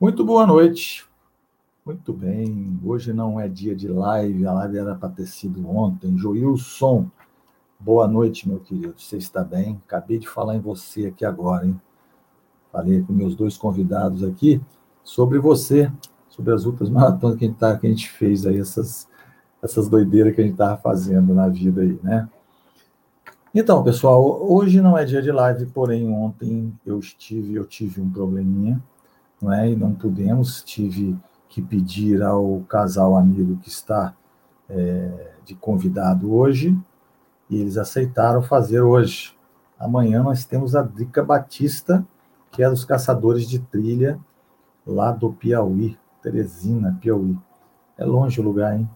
Muito boa noite. Muito bem. Hoje não é dia de live, a live era para ter sido ontem. Joilson, boa noite, meu querido. Você está bem? Acabei de falar em você aqui agora, hein? Falei com meus dois convidados aqui sobre você, sobre as outras maratonas que a gente, tá, que a gente fez aí, essas, essas doideiras que a gente estava fazendo na vida aí, né? Então, pessoal, hoje não é dia de live, porém ontem eu estive, eu tive um probleminha não é? E não pudemos, tive que pedir ao casal amigo que está é, de convidado hoje, e eles aceitaram fazer hoje. Amanhã nós temos a Drica Batista, que é dos caçadores de trilha lá do Piauí, Teresina, Piauí. É longe o lugar, hein?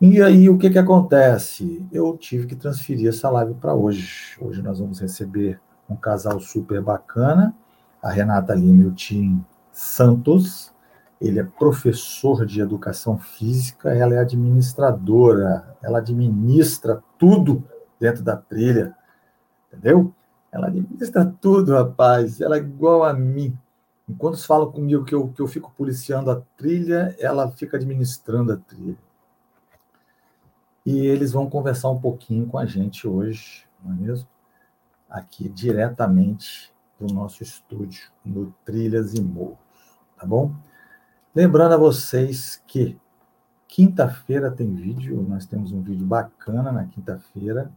E aí, o que, que acontece? Eu tive que transferir essa live para hoje. Hoje nós vamos receber um casal super bacana, a Renata Lima Tim Santos. Ele é professor de educação física, ela é administradora, ela administra tudo dentro da trilha, entendeu? Ela administra tudo, rapaz. Ela é igual a mim. Enquanto falam comigo que eu, que eu fico policiando a trilha, ela fica administrando a trilha. E eles vão conversar um pouquinho com a gente hoje, não é mesmo? Aqui diretamente do nosso estúdio no Trilhas e Morros, tá bom? Lembrando a vocês que quinta-feira tem vídeo, nós temos um vídeo bacana na quinta-feira,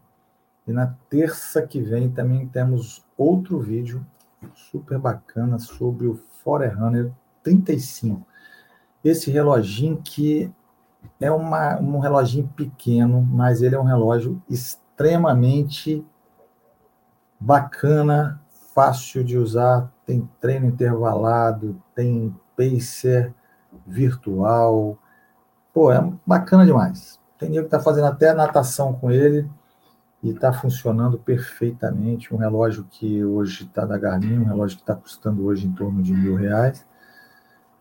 e na terça que vem também temos outro vídeo super bacana sobre o Forerunner 35. Esse reloginho que é uma, um reloginho pequeno, mas ele é um relógio extremamente bacana, fácil de usar, tem treino intervalado, tem pacer virtual. Pô, é bacana demais. Tem nego que está fazendo até natação com ele e está funcionando perfeitamente. Um relógio que hoje está da Garmin, um relógio que está custando hoje em torno de mil reais.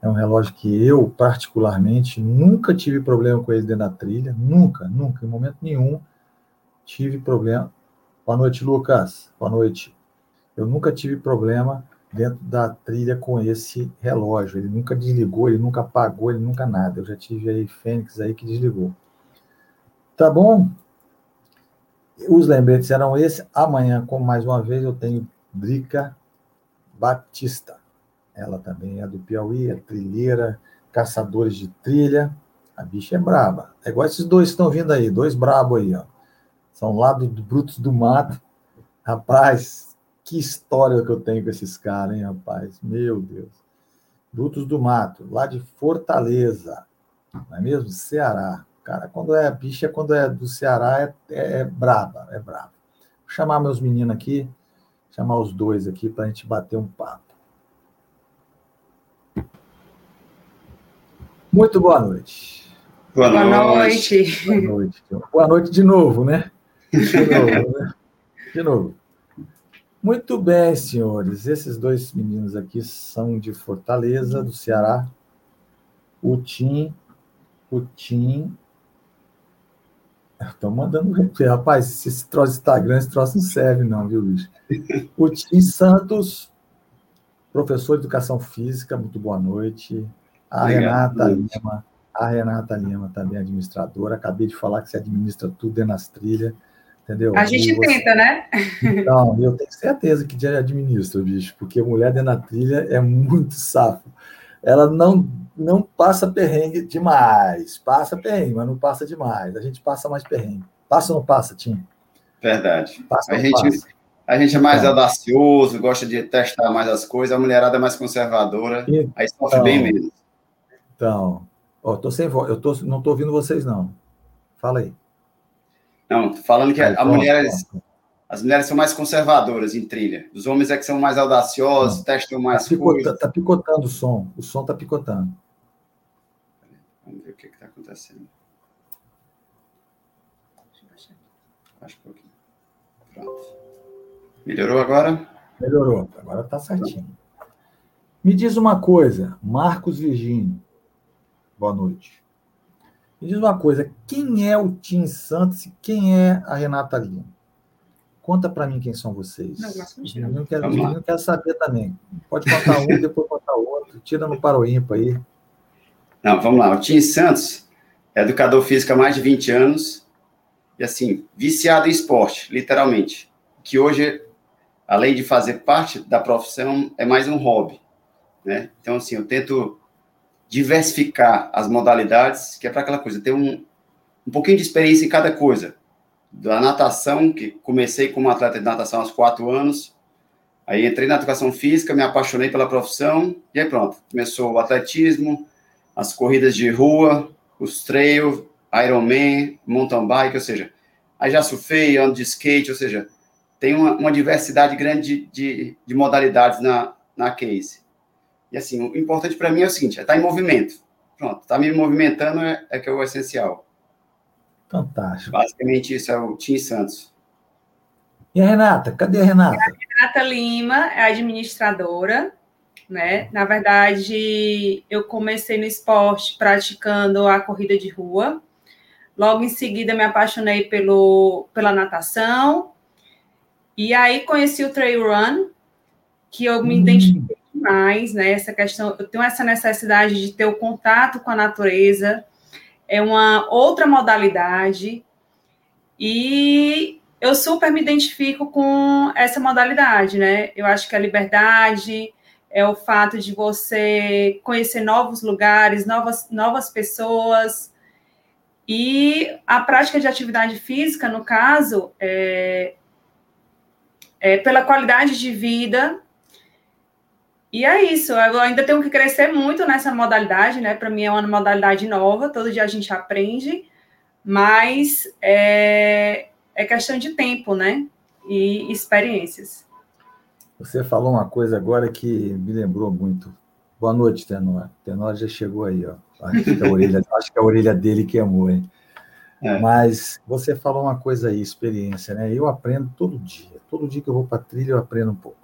É um relógio que eu, particularmente, nunca tive problema com ele dentro da trilha. Nunca, nunca, em momento nenhum, tive problema. Boa noite, Lucas. Boa noite. Eu nunca tive problema dentro da trilha com esse relógio. Ele nunca desligou, ele nunca apagou, ele nunca nada. Eu já tive aí Fênix aí que desligou. Tá bom? Os lembretes eram esses. Amanhã, como mais uma vez, eu tenho Drica Batista. Ela também é do Piauí, é trilheira, caçadores de trilha. A bicha é braba. É igual esses dois que estão vindo aí, dois brabos aí, ó. São lá do, do Brutos do Mato. Rapaz, que história que eu tenho com esses caras, hein, rapaz? Meu Deus. Brutos do Mato, lá de Fortaleza, não é mesmo? Ceará. Cara, quando é bicha, quando é do Ceará, é, é, é braba, é braba. Vou chamar meus meninos aqui, chamar os dois aqui para a gente bater um papo. Muito boa noite. Boa noite. Boa noite. Boa noite de novo, né? De novo, né? De novo. Muito bem, senhores. Esses dois meninos aqui são de Fortaleza, do Ceará. O Tim, o Tim. Estão mandando. Rapaz, esse troço Instagram, esse troço não serve, não, viu, Luiz? O Tim Santos, professor de educação física, muito boa noite. A Obrigado, Renata Lima, a Renata Lima, também administradora. Acabei de falar que você administra tudo dentro das trilhas. Entendeu? A gente você... tenta, né? Não, eu tenho certeza que já administra, bicho, porque a mulher dentro da trilha é muito safo. Ela não, não passa perrengue demais. Passa perrengue, mas não passa demais. A gente passa mais perrengue. Passa ou não passa, Tim? Verdade. Passa a, gente, passa? a gente é mais é. audacioso, gosta de testar mais as coisas, a mulherada é mais conservadora, então, aí sofre bem menos. Então, ó, tô sem voz, eu tô, não estou ouvindo vocês, não. Fala aí. Não, falando que a mulheres, as mulheres são mais conservadoras em trilha. Os homens é que são mais audaciosos, não. testam mais tá coisas. Está picotando o som. O som está picotando. Vamos ver o que está acontecendo. Acho que um pouquinho. Pronto. Melhorou agora? Melhorou. Agora está certinho. Me diz uma coisa, Marcos Virgínio. Boa noite. Me diz uma coisa, quem é o Tim Santos e quem é a Renata Lima? conta para mim quem são vocês. Não, não, não, quero, não quero saber também. Pode contar um, depois contar outro. Tira no paro ímpar aí. Não, vamos lá. O Tim Santos é educador físico há mais de 20 anos e, assim, viciado em esporte, literalmente. Que hoje, além de fazer parte da profissão, é mais um hobby, né? Então, assim, eu tento diversificar as modalidades, que é para aquela coisa, ter um, um pouquinho de experiência em cada coisa. Da natação, que comecei como atleta de natação aos quatro anos, aí entrei na educação física, me apaixonei pela profissão, e aí pronto, começou o atletismo, as corridas de rua, os trail, Ironman, mountain bike, ou seja, aí já surfei, ando de skate, ou seja, tem uma, uma diversidade grande de, de, de, modalidades na, na case. E assim, o importante para mim é o seguinte, é estar tá em movimento. Pronto, estar tá me movimentando é, é que é o essencial. Fantástico. Basicamente, isso é o Tim Santos. E a Renata? Cadê a Renata? A Renata Lima é administradora, né? Na verdade, eu comecei no esporte praticando a corrida de rua. Logo em seguida, me apaixonei pelo, pela natação. E aí conheci o trail run, que eu me hum. identifiquei mais, né? Essa questão, eu tenho essa necessidade de ter o contato com a natureza, é uma outra modalidade e eu super me identifico com essa modalidade, né? Eu acho que a liberdade é o fato de você conhecer novos lugares, novas, novas pessoas. E a prática de atividade física, no caso, é, é pela qualidade de vida e é isso, eu ainda tenho que crescer muito nessa modalidade, né? Para mim é uma modalidade nova, todo dia a gente aprende, mas é, é questão de tempo, né? E experiências. Você falou uma coisa agora que me lembrou muito. Boa noite, Tenor. Tenor já chegou aí, ó. Acho que a orelha, acho que a orelha dele queimou, hein? É. Mas você falou uma coisa aí, experiência, né? Eu aprendo todo dia. Todo dia que eu vou para trilha, eu aprendo um pouco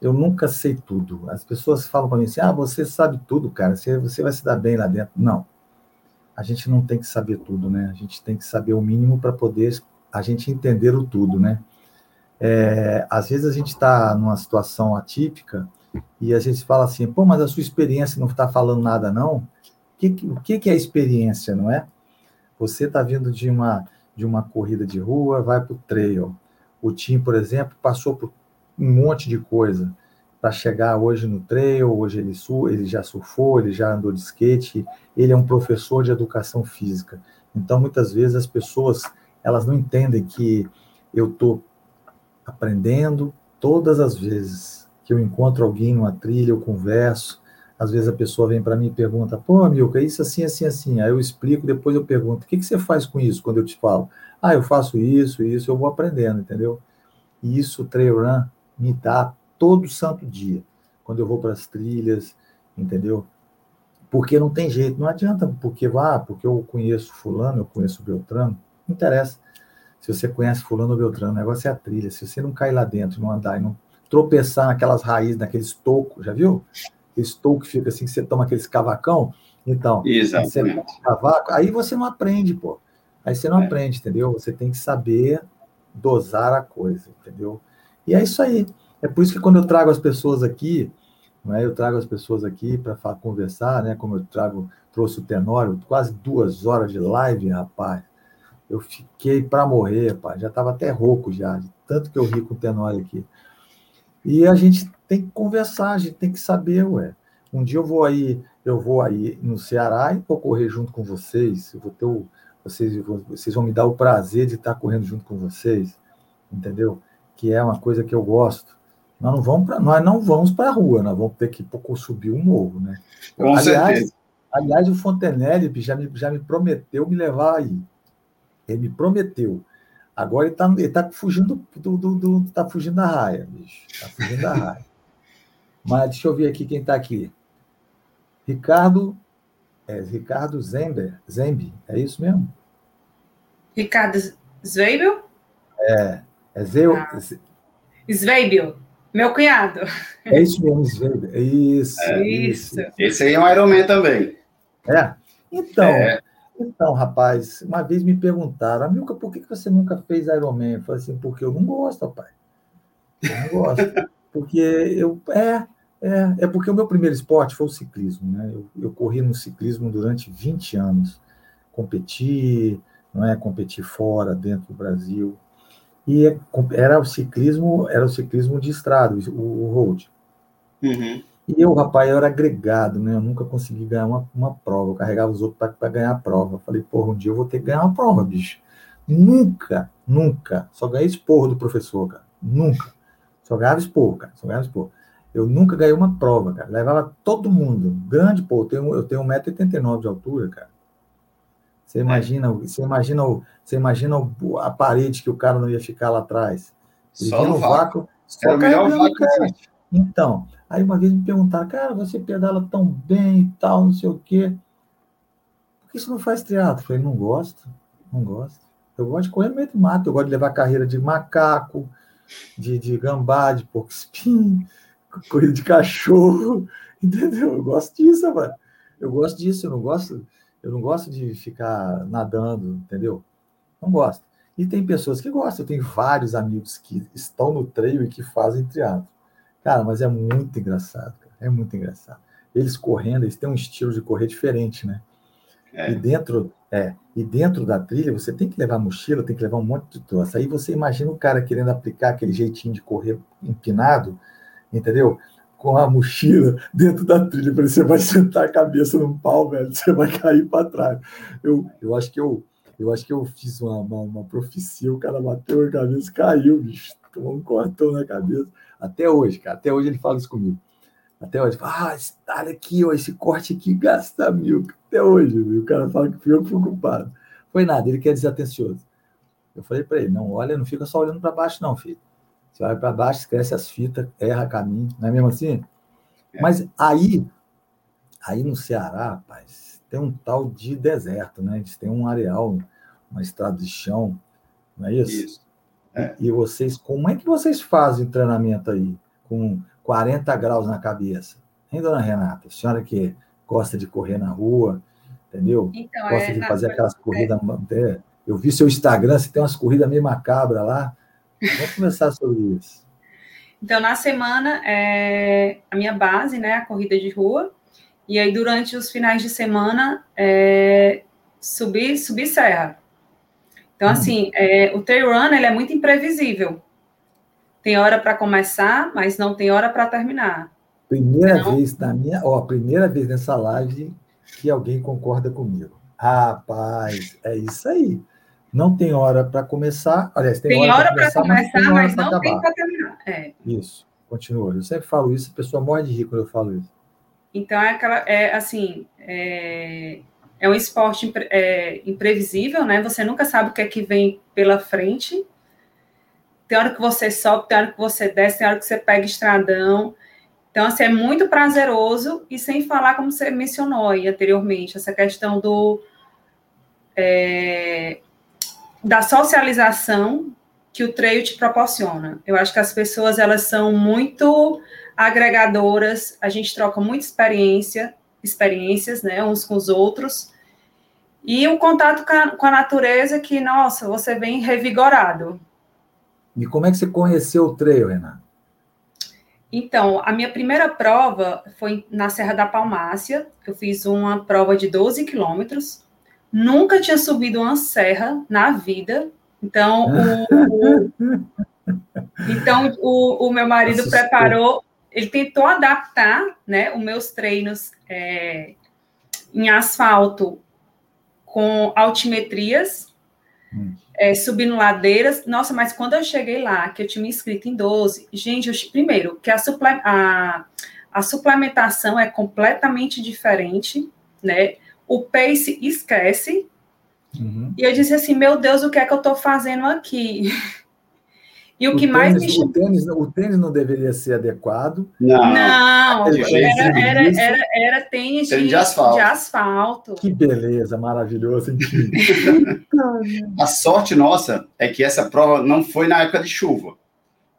eu nunca sei tudo. As pessoas falam para mim assim: ah, você sabe tudo, cara, você, você vai se dar bem lá dentro. Não. A gente não tem que saber tudo, né? A gente tem que saber o mínimo para poder a gente entender o tudo, né? É, às vezes a gente está numa situação atípica e a gente fala assim: pô, mas a sua experiência não está falando nada, não? O que, o que, que é experiência, não é? Você está vindo de uma, de uma corrida de rua, vai para o trail. O Tim, por exemplo, passou por um monte de coisa para chegar hoje no trail, hoje ele, ele já surfou, ele já andou de skate, ele é um professor de educação física. Então, muitas vezes as pessoas, elas não entendem que eu estou aprendendo todas as vezes que eu encontro alguém numa trilha, eu converso, às vezes a pessoa vem para mim e pergunta, pô, Milka, isso assim, assim, assim. Aí eu explico, depois eu pergunto, o que, que você faz com isso quando eu te falo? Ah, eu faço isso, isso, eu vou aprendendo, entendeu? E isso, trail run, me dá todo santo dia, quando eu vou para as trilhas, entendeu? Porque não tem jeito, não adianta, porque vá, ah, porque eu conheço fulano, eu conheço Beltrano, não interessa. Se você conhece fulano ou Beltrano, o negócio é a trilha. Se você não cair lá dentro, não andar e não tropeçar naquelas raízes, naqueles tocos, já viu? Esse toco que fica assim, que você toma aqueles cavacão, então, Exatamente. você toma cavaco, aí você não aprende, pô. Aí você não é. aprende, entendeu? Você tem que saber dosar a coisa, entendeu? E é isso aí. É por isso que quando eu trago as pessoas aqui, não é? eu trago as pessoas aqui para conversar, né? como eu trago, trouxe o Tenório, quase duas horas de live, rapaz. Eu fiquei para morrer, rapaz. Já estava até rouco já, de tanto que eu ri com o Tenório aqui. E a gente tem que conversar, a gente tem que saber, ué. Um dia eu vou aí, eu vou aí no Ceará e vou correr junto com vocês. Eu vou ter o, vocês, vocês vão me dar o prazer de estar correndo junto com vocês, entendeu? Que é uma coisa que eu gosto. Nós não vamos para nós não vamos para a rua, nós vamos ter que pouco subir um morro, né? Com aliás, certeza. aliás, o Fontenelle já me, já me prometeu me levar aí. Ele me prometeu. Agora ele está ele tá fugindo do, do, do, tá fugindo da raia, bicho. Está fugindo da raia. Mas deixa eu ver aqui quem está aqui. Ricardo, é, Ricardo Zember, Zembe, é isso mesmo? Ricardo Zweibel? É, é Zeu... Ah. Sveibel, meu cunhado. É isso mesmo, Sveibel. É isso, é, isso. Esse aí é um Ironman também. É. Então, é. Então, rapaz, uma vez me perguntaram, Amilca, por que você nunca fez Ironman? Eu falei assim, porque eu não gosto, rapaz. Eu não gosto. porque eu. É, é, é porque o meu primeiro esporte foi o ciclismo, né? Eu, eu corri no ciclismo durante 20 anos. Competi, não é? Competi fora, dentro do Brasil. E era o ciclismo, era o ciclismo de estrada, o, o road. Uhum. E eu, rapaz, eu era agregado, né? Eu nunca consegui ganhar uma, uma prova. Eu carregava os outros para ganhar a prova. Eu falei, porra, um dia eu vou ter que ganhar uma prova, bicho. Nunca, nunca. Só ganhei esporro do professor, cara. Nunca. Só ganhava esporro, cara. Só ganhava esporro. Eu nunca ganhei uma prova, cara. Levava todo mundo. Grande, pô. Eu tenho, eu tenho 1,89m de altura, cara. Você é. imagina, você imagina, você imagina a parede que o cara não ia ficar lá atrás. Ele só no vácuo. vácuo só melhor vácuo. Então, aí uma vez me perguntaram, cara, você pedala tão bem e tal, não sei o quê. Por que você não faz teatro? Eu falei, não gosto, não gosto. Eu gosto de correr no meio do mato, eu gosto de levar carreira de macaco, de, de gambá, de porco espinho, corrida de cachorro, entendeu? Eu gosto disso, mano. Eu gosto disso, eu não gosto, eu não gosto de ficar nadando, entendeu? Não gosto. E tem pessoas que gostam, eu tenho vários amigos que estão no treino e que fazem triatlo. Cara, mas é muito engraçado, cara. é muito engraçado. Eles correndo, eles têm um estilo de correr diferente, né? É. E dentro, é, e dentro da trilha você tem que levar mochila, tem que levar um monte de troça. Aí você imagina o cara querendo aplicar aquele jeitinho de correr empinado, entendeu? Com a mochila dentro da trilha, para você vai sentar a cabeça num pau, velho, você vai cair para trás. Eu, eu acho que eu, eu acho que eu fiz uma, uma, uma profecia, o cara bateu a cabeça, caiu, bicho, tomou um cortão na cabeça. Até hoje, cara. Até hoje ele fala isso comigo. Até hoje. Ah, esse talho aqui, ó, esse corte aqui gasta mil. Até hoje. Viu? O cara fala que fui eu que fui culpado. Foi nada, ele quer desatencioso. Eu falei para ele: não olha, não fica só olhando para baixo, não, filho. Você olha para baixo, esquece as fitas, erra caminho. Não é mesmo assim? É. Mas aí, aí no Ceará, rapaz, tem um tal de deserto, né? Eles têm um areal, uma estrada de chão, não é isso? Isso. É. E vocês, como é que vocês fazem treinamento aí com 40 graus na cabeça? Hein, dona Renata? A senhora que gosta de correr na rua, entendeu? Então, gosta é, de fazer aquelas corridas. É. Eu vi seu Instagram, você tem umas corridas meio macabras lá. Vamos conversar sobre isso. Então, na semana, é a minha base, né, a corrida de rua. E aí, durante os finais de semana, é, subir, subir serra. Então, hum. assim, é, o trail run ele é muito imprevisível. Tem hora para começar, mas não tem hora para terminar. Primeira então, vez na minha, ó, primeira vez nessa live que alguém concorda comigo. Rapaz, é isso aí. Não tem hora para começar. Aliás, tem, tem hora para começar, começar, mas, não tem para terminar. É. Isso, continua. Eu sempre falo isso, a pessoa morre de rir quando eu falo isso. Então, é aquela, é assim, é, é um esporte é, imprevisível, né? Você nunca sabe o que é que vem pela frente. Tem hora que você sobe, tem hora que você desce, tem hora que você pega estradão. Então, assim, é muito prazeroso e sem falar, como você mencionou aí anteriormente, essa questão do é, da socialização que o treino te proporciona. Eu acho que as pessoas, elas são muito agregadoras, a gente troca muita experiência, experiências, né, uns com os outros, e o contato com a, natureza que, nossa, você vem revigorado. E como é que você conheceu o trail, Renato? Então, a minha primeira prova foi na Serra da Palmácia, eu fiz uma prova de 12 quilômetros, nunca tinha subido uma serra na vida, então o, o então o, o meu marido Assustou. preparou ele tentou adaptar né, os meus treinos é, em asfalto com altimetrias, hum. é, subindo ladeiras. Nossa, mas quando eu cheguei lá, que eu tinha me inscrito em 12, gente, eu, primeiro, que a, suple, a, a suplementação é completamente diferente, né? O pace esquece. Uhum. E eu disse assim, meu Deus, o que é que eu estou fazendo aqui? E o, o que tênis, mais me o, tênis, o tênis não deveria ser adequado. Não, não era, era, era, era tênis de, de, asfalto. de asfalto. Que beleza, maravilhoso. A sorte nossa é que essa prova não foi na época de chuva.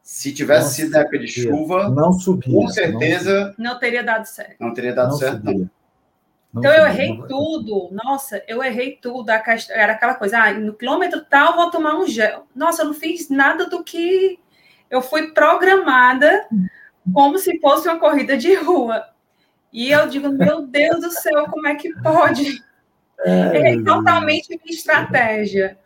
Se tivesse Nossa, sido na época de chuva, não subia, com certeza não, não teria dado certo. Não teria dado não certo. Não. Não então eu errei tudo. Nossa, eu errei tudo. Era aquela coisa, ah, no quilômetro tal vou tomar um gel. Nossa, eu não fiz nada do que eu fui programada como se fosse uma corrida de rua. E eu digo, meu Deus do céu, como é que pode? É, errei totalmente minha estratégia.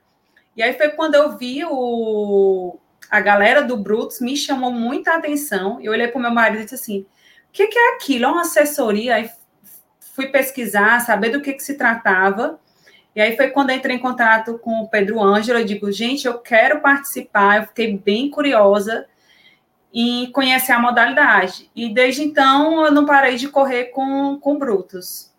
E aí foi quando eu vi o, a galera do Brutus, me chamou muita atenção. Eu olhei para o meu marido e disse assim: o que, que é aquilo? É uma assessoria? Aí fui pesquisar, saber do que, que se tratava. E aí foi quando entrei em contato com o Pedro Ângelo, eu digo, gente, eu quero participar, eu fiquei bem curiosa em conhecer a modalidade. E desde então eu não parei de correr com, com Brutus.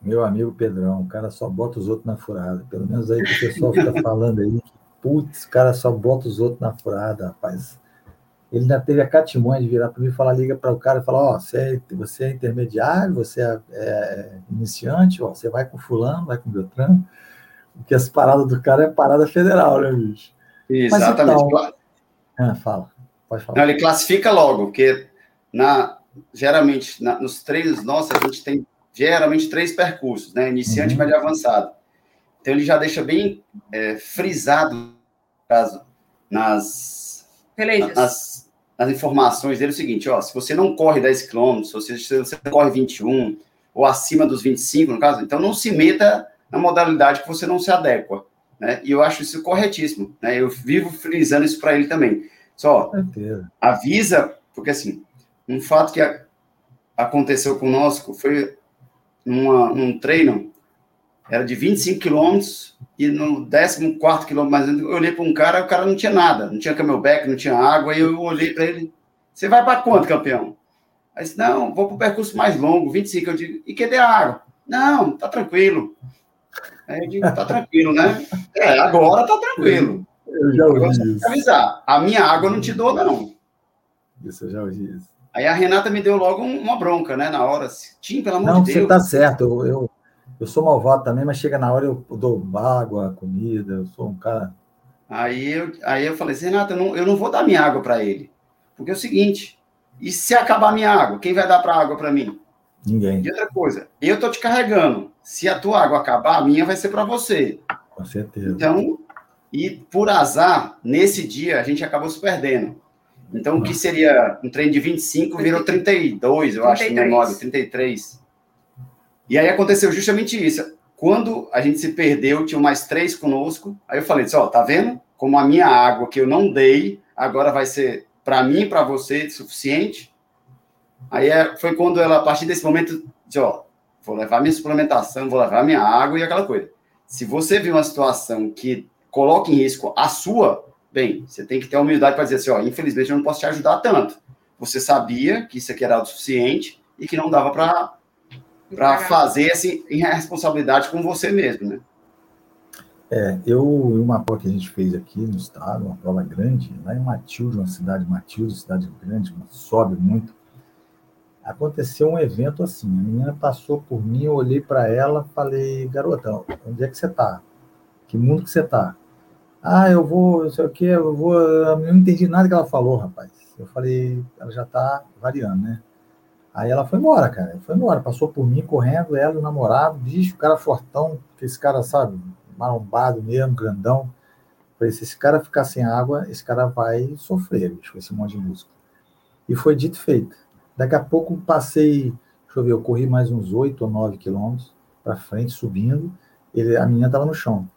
Meu amigo Pedrão, o cara só bota os outros na furada. Pelo menos aí o pessoal fica falando aí, putz, o cara só bota os outros na furada, rapaz. Ele ainda teve a catimônia de virar para mim e falar, liga para o cara e falar, ó, oh, você, é, você é intermediário, você é, é, iniciante, ó, você vai com fulano, vai com Beltrano, porque as paradas do cara é parada federal, né, bicho? Exatamente. Então... Ah, fala, pode falar. Não, ele classifica logo, porque na, geralmente na, nos treinos nossos a gente tem geralmente três percursos, né? Iniciante, uhum. médio e avançado. Então ele já deixa bem é, frisado caso, nas, nas, nas, informações dele o seguinte, ó, se você não corre 10 km, se você, se você corre 21 ou acima dos 25, no caso, então não se meta na modalidade que você não se adequa, né? E eu acho isso corretíssimo, né? Eu vivo frisando isso para ele também. Só avisa, porque assim, um fato que aconteceu conosco foi numa, num treino, era de 25 quilômetros, e no 14 quilômetro, mais eu olhei para um cara, o cara não tinha nada, não tinha camelback, não tinha água, e eu olhei para ele, você vai para quanto, campeão? Aí disse, não, vou para o percurso mais longo, 25, eu digo, e cadê a água? Não, tá tranquilo. Aí eu digo, tá tranquilo, né? É, agora tá tranquilo. Eu já ouvi isso. Avisar, a minha água não te dou, não. Isso, eu já ouvi isso. Aí a Renata me deu logo uma bronca, né? Na hora. Tim, pelo amor Não, de Deus. Não, você tá certo. Eu, eu, eu, sou malvado também, mas chega na hora eu dou água, comida, eu sou um cara. Aí eu, aí eu falei assim, Renata, eu não, eu não vou dar minha água para ele. Porque é o seguinte: e se acabar minha água, quem vai dar para água para mim? Ninguém. E outra coisa, eu tô te carregando. Se a tua água acabar, a minha vai ser para você. Com certeza. Então, e por azar, nesse dia a gente acabou se perdendo. Então, o que seria um trem de 25 virou 32, eu 33. acho, memória, 33. E aí aconteceu justamente isso. Quando a gente se perdeu, tinham mais três conosco. Aí eu falei: ó, tá vendo? Como a minha água que eu não dei, agora vai ser para mim e para você suficiente. Aí é, foi quando ela, a partir desse momento, disse: ó, vou levar minha suplementação, vou levar minha água e aquela coisa. Se você viu uma situação que coloca em risco a sua, Bem, você tem que ter a humildade para dizer assim, ó, infelizmente eu não posso te ajudar tanto. Você sabia que isso aqui era o suficiente e que não dava para para fazer assim, em responsabilidade com você mesmo, né? É, eu, uma prova que a gente fez aqui no estado, uma prova grande, lá em Matilde, uma cidade Matilde, cidade grande, sobe muito. Aconteceu um evento assim, a menina passou por mim, eu olhei para ela, falei, garota, onde é que você está? Que mundo que você está? Ah, eu vou, não sei o quê, eu vou. Eu não entendi nada que ela falou, rapaz. Eu falei, ela já tá variando, né? Aí ela foi embora, cara. Foi embora, passou por mim correndo, ela, o namorado, bicho, o cara fortão, esse cara, sabe, marombado mesmo, grandão. falei, se esse cara ficar sem água, esse cara vai sofrer, bicho, esse monte de músculo. E foi dito e feito. Daqui a pouco passei, deixa eu ver, eu corri mais uns oito ou nove quilômetros para frente, subindo. Ele, a menina estava no chão.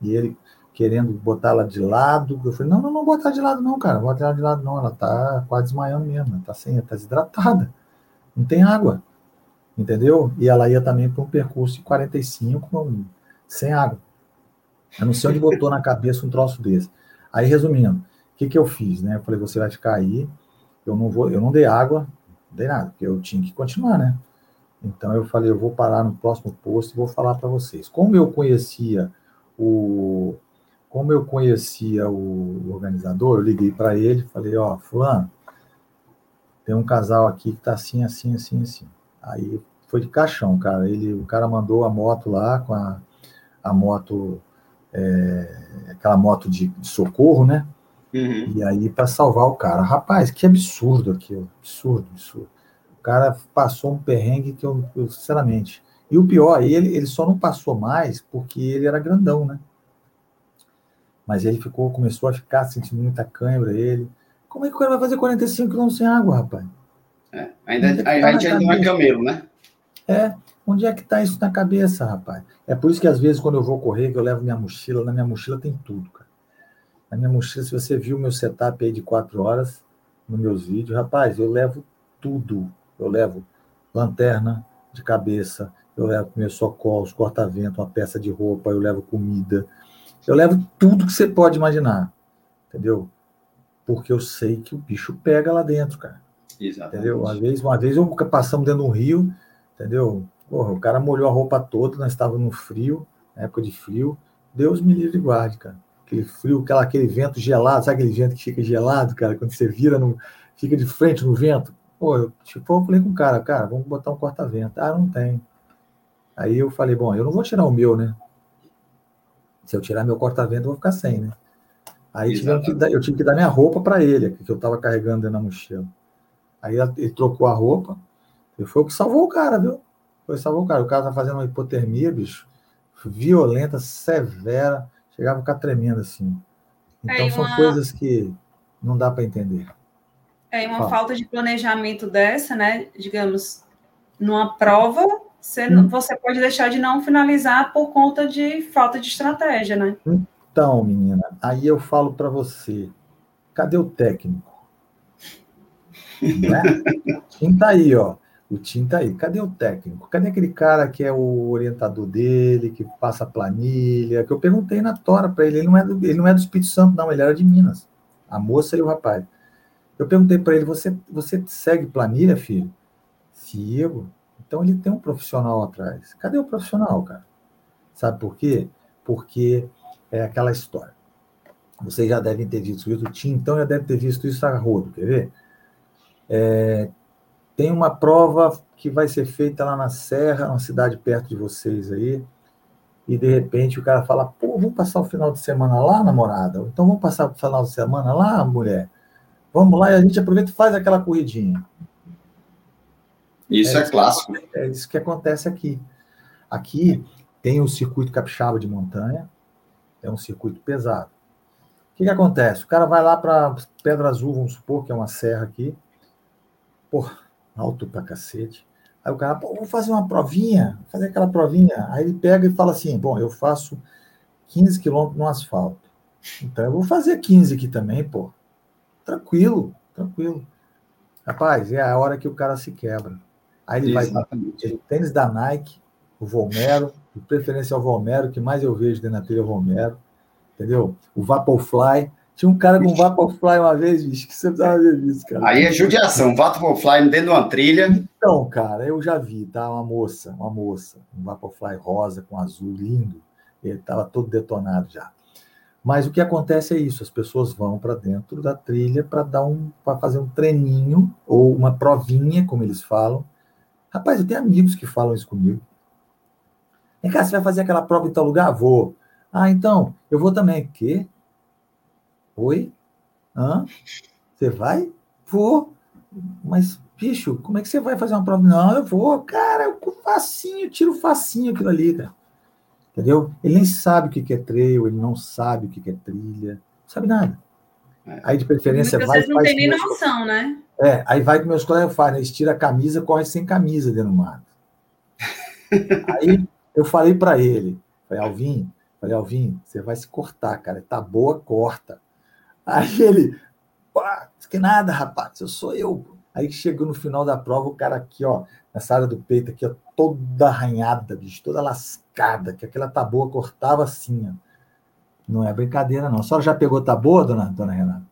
E ele querendo botá-la de lado. Eu falei, não, não, não botar de lado não, cara, bota ela de lado não, ela tá quase desmaiando mesmo, ela tá sem, tá desidratada, não tem água, entendeu? E ela ia também para um percurso de 45 sem água. Eu não sei onde botou na cabeça um troço desse. Aí, resumindo, o que, que eu fiz, né? Eu falei, você vai ficar aí, eu não vou, eu não dei água, não dei nada, porque eu tinha que continuar, né? Então eu falei, eu vou parar no próximo posto e vou falar para vocês. Como eu conhecia o, como eu conhecia o organizador, eu liguei para ele, falei, ó, fulano, tem um casal aqui que tá assim, assim, assim, assim. Aí foi de caixão, cara. Ele, o cara mandou a moto lá com a, a moto, é, aquela moto de, de socorro, né? Uhum. E aí para salvar o cara. Rapaz, que absurdo aquilo, absurdo, absurdo. O cara passou um perrengue que eu, eu sinceramente, E o pior, ele, ele só não passou mais porque ele era grandão, né? Mas ele ficou, começou a ficar sentindo muita cãibra, ele. Como é que o cara vai fazer 45 km sem água, rapaz? É, ainda, é tá a, gente ainda não é camelo, né? É, onde é que tá isso na cabeça, rapaz? É por isso que às vezes quando eu vou correr, que eu levo minha mochila, na minha mochila tem tudo, cara. Na minha mochila, se você viu o meu setup aí de quatro horas, nos meus vídeos, rapaz, eu levo tudo. Eu levo lanterna de cabeça, eu levo meus socorros, corta-vento, uma peça de roupa, eu levo comida, eu levo tudo que você pode imaginar, entendeu? Porque eu sei que o bicho pega lá dentro, cara. Exatamente. Entendeu? Uma vez, uma vez eu passamos dentro de um rio, entendeu? Porra, o cara molhou a roupa toda, nós estávamos no frio, na época de frio. Deus me livre e guarde, cara. Aquele frio, aquela, aquele vento gelado, sabe aquele vento que fica gelado, cara, quando você vira, no, fica de frente no vento? Pô, eu, tipo, eu falei com o cara, cara, vamos botar um corta-vento. Ah, não tem. Aí eu falei, bom, eu não vou tirar o meu, né? Se eu tirar meu corta-vento, eu vou ficar sem, né? Aí dar, eu tive que dar minha roupa para ele, que eu estava carregando dentro da mochila. Aí ele trocou a roupa, e foi o que salvou o cara, viu? Foi salvou o cara. O cara tá fazendo uma hipotermia, bicho, violenta, severa, chegava a ficar tremendo assim. Então são coisas que não dá para entender. É, uma Fala. falta de planejamento dessa, né? Digamos, numa prova, você, hum. você pode deixar de não finalizar por conta de falta de estratégia, né? Então, menina, aí eu falo para você, cadê o técnico? né? Quem tá aí, ó? O Tim tá aí. Cadê o técnico? Cadê aquele cara que é o orientador dele, que passa a planilha? Que eu perguntei na Tora para ele. Ele não, é do, ele não é do Espírito Santo, não. Ele era de Minas. A moça e o rapaz. Eu perguntei para ele: você, você segue planilha, filho? Sigo. Então ele tem um profissional atrás. Cadê o profissional, cara? Sabe por quê? Porque é aquela história. Vocês já devem ter visto isso. O Tim, então, já deve ter visto isso a rodo. Quer ver? É, tem uma prova que vai ser feita lá na Serra, uma cidade perto de vocês aí, e de repente o cara fala: pô, vamos passar o final de semana lá, namorada? Então vamos passar o final de semana lá, mulher? Vamos lá e a gente aproveita e faz aquela corridinha. Isso é, é clássico. é isso que acontece aqui. Aqui tem o circuito capixaba de montanha, é um circuito pesado. O que, que acontece? O cara vai lá para Pedra Azul, vamos supor que é uma serra aqui. Porra, alto pra cacete. Aí o cara, pô, vou fazer uma provinha, fazer aquela provinha. Aí ele pega e fala assim: bom, eu faço 15 quilômetros no asfalto. Então eu vou fazer 15 aqui também, pô. Tranquilo, tranquilo. Rapaz, é a hora que o cara se quebra. Aí ele Exatamente. vai o tênis da Nike, o Volmero, de preferência o Volmero, que mais eu vejo dentro da trilha é o Volmero, entendeu? O Vaporfly, tinha um cara com Vaporfly uma vez, bicho, que você precisava ver isso, cara. Aí é judiação, Vaporfly dentro de uma trilha. Então, cara, eu já vi, tá? Uma moça, uma moça, um Vaporfly rosa com azul lindo. Ele estava todo detonado já. Mas o que acontece é isso: as pessoas vão para dentro da trilha para dar um, para fazer um treininho ou uma provinha, como eles falam. Rapaz, eu tenho amigos que falam isso comigo. Vem cá, você vai fazer aquela prova em tal lugar? Vou. Ah, então, eu vou também. Quê? Oi? Hã? Você vai? Vou. Mas, bicho, como é que você vai fazer uma prova? Não, eu vou. Cara, eu facinho, tiro facinho aquilo ali, cara. Entendeu? Ele nem sabe o que é trail, ele não sabe o que é trilha, não sabe nada. É. Aí, de preferência, vai. Vocês não têm nem noção, né? É, aí vai que meus colegas fazem, eles tiram a camisa, corre sem camisa dentro do mato. aí eu falei para ele, falei, Alvin, falei, Alvin, você vai se cortar, cara. Tá boa, corta. Aí ele, pá, que nada, rapaz, eu sou eu. Aí chegou no final da prova, o cara aqui, ó, nessa área do peito aqui, ó, toda arranhada, bicho, toda lascada, que aquela taboa cortava assim, ó. Não é brincadeira, não. A senhora já pegou taboa, dona, dona Renata?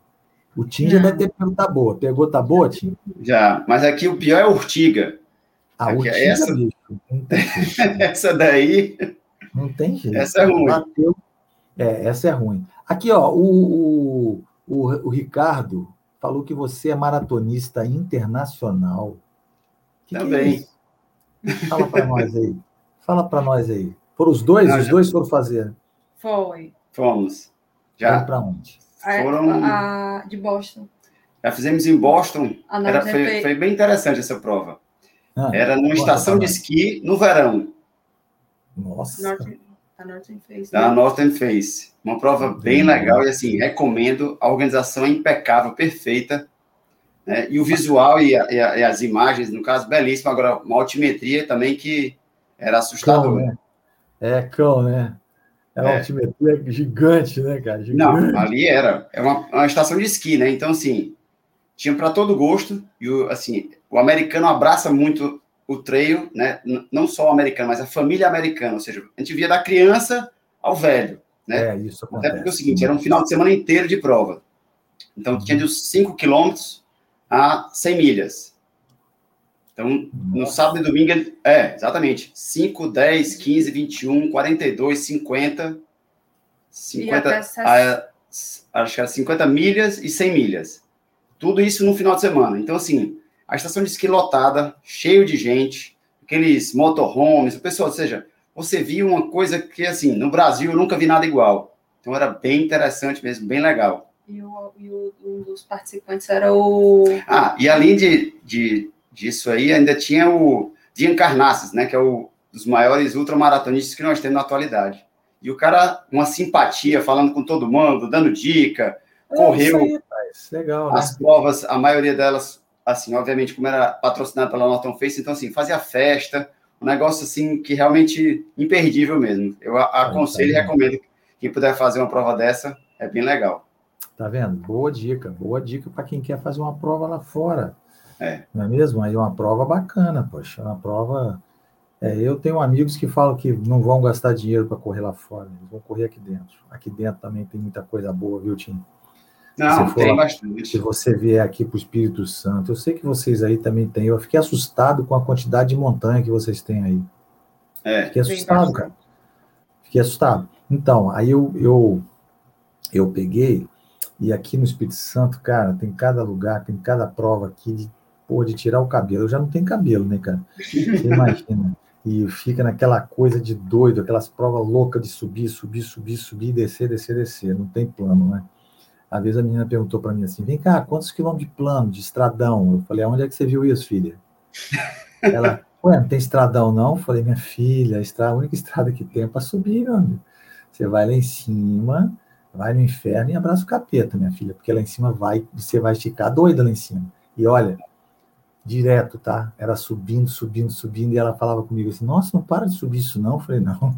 O Tim já deve ter pegado taboa. Pegou taboa, Tim? Já, mas aqui o pior é a essa... bicho. essa daí... Não tem jeito. Essa é ruim. Bateu... É, essa é ruim. Aqui, ó, o, o, o, Ricardo falou que você é maratonista internacional. Que Também. Que é Fala para nós aí. Fala para nós aí. Foram os dois? Não, os já... dois foram fazer? Foi. Fomos. Já. Para onde? Foram. A, a, de Boston. Já fizemos em Boston. Era, foi, foi, bem interessante essa prova. Ah, Era numa estação de esqui no verão. Nossa. Northern, da Northern Face. Da né? Northern Face. Uma prova bem legal e, assim, recomendo. A organização é impecável, perfeita. né? E o visual e, a- e a- e as imagens, no caso, belíssimo. Agora, uma altimetria também que era Cão, assustador. né? É cão, né? É uma É. altimetria gigante, né, cara? Gigante. Não, ali era. É uma, uma estação de esqui, né? Então, assim, tinha para todo gosto. E, assim, o americano abraça muito o trail, né? Não só o americano, mas a família americana. Ou seja, a gente via da criança ao velho. né? É, isso Até acontece. porque é o seguinte, era um final de semana inteiro de prova. Então, tinha de uns 5 quilômetros a 100 milhas. Então, no sábado e domingo, é, exatamente. 5, 10, 15, 21, 42, 50, 50, até ses- a- acho que era 50 milhas e 100 milhas. Tudo isso no final de semana. Então, assim, a estação de esqui lotada, cheio de gente, aqueles motorhomes, pessoal, ou seja, você via uma coisa que, assim, no Brasil eu nunca vi nada igual. Então, era bem interessante mesmo, bem legal. E, o, e o- um dos participantes era o. Ah, e além de, de, disso aí, ainda tinha o Dian Carnassus, né, que é o dos maiores ultramaratonistas que nós temos na atualidade. E o cara, uma simpatia, falando com todo mundo, dando dica, correu. É aí, rapaz. Legal, né? As provas, a maioria delas, assim, obviamente, como era patrocinado pela Norton Face, então, assim, fazia festa, um negócio, assim, que realmente imperdível mesmo. Eu aconselho e tá. recomendo quem puder fazer uma prova dessa, é bem legal. Tá vendo? Boa dica. Boa dica para quem quer fazer uma prova lá fora. É. Não é mesmo? Aí é uma prova bacana, poxa. É uma prova. É, eu tenho amigos que falam que não vão gastar dinheiro para correr lá fora, eles vão correr aqui dentro. Aqui dentro também tem muita coisa boa, viu, Tim? Não, Se for- tem Se bastante. você vier aqui para o Espírito Santo, eu sei que vocês aí também têm. Eu fiquei assustado com a quantidade de montanha que vocês têm aí. É, Fiquei assustado, cara. Fiquei assustado. Então, aí eu, eu, eu peguei, e aqui no Espírito Santo, cara, tem cada lugar, tem cada prova aqui de, pô, de tirar o cabelo. Eu já não tenho cabelo, né, cara? Você imagina. E fica naquela coisa de doido, aquelas provas loucas de subir, subir, subir, subir, descer, descer, descer. Não tem plano, né? Às vezes a menina perguntou para mim assim: vem cá, quantos quilômetros de plano, de estradão? Eu falei: aonde é que você viu isso, filha? Ela, ué, não tem estradão não? Eu falei: minha filha, a, estrada, a única estrada que tem é para subir, meu amigo. Você vai lá em cima, vai no inferno e abraça o capeta, minha filha, porque lá em cima vai, você vai esticar doida lá em cima. E olha, direto, tá? Era subindo, subindo, subindo, e ela falava comigo assim: nossa, não para de subir isso não. Eu falei: não.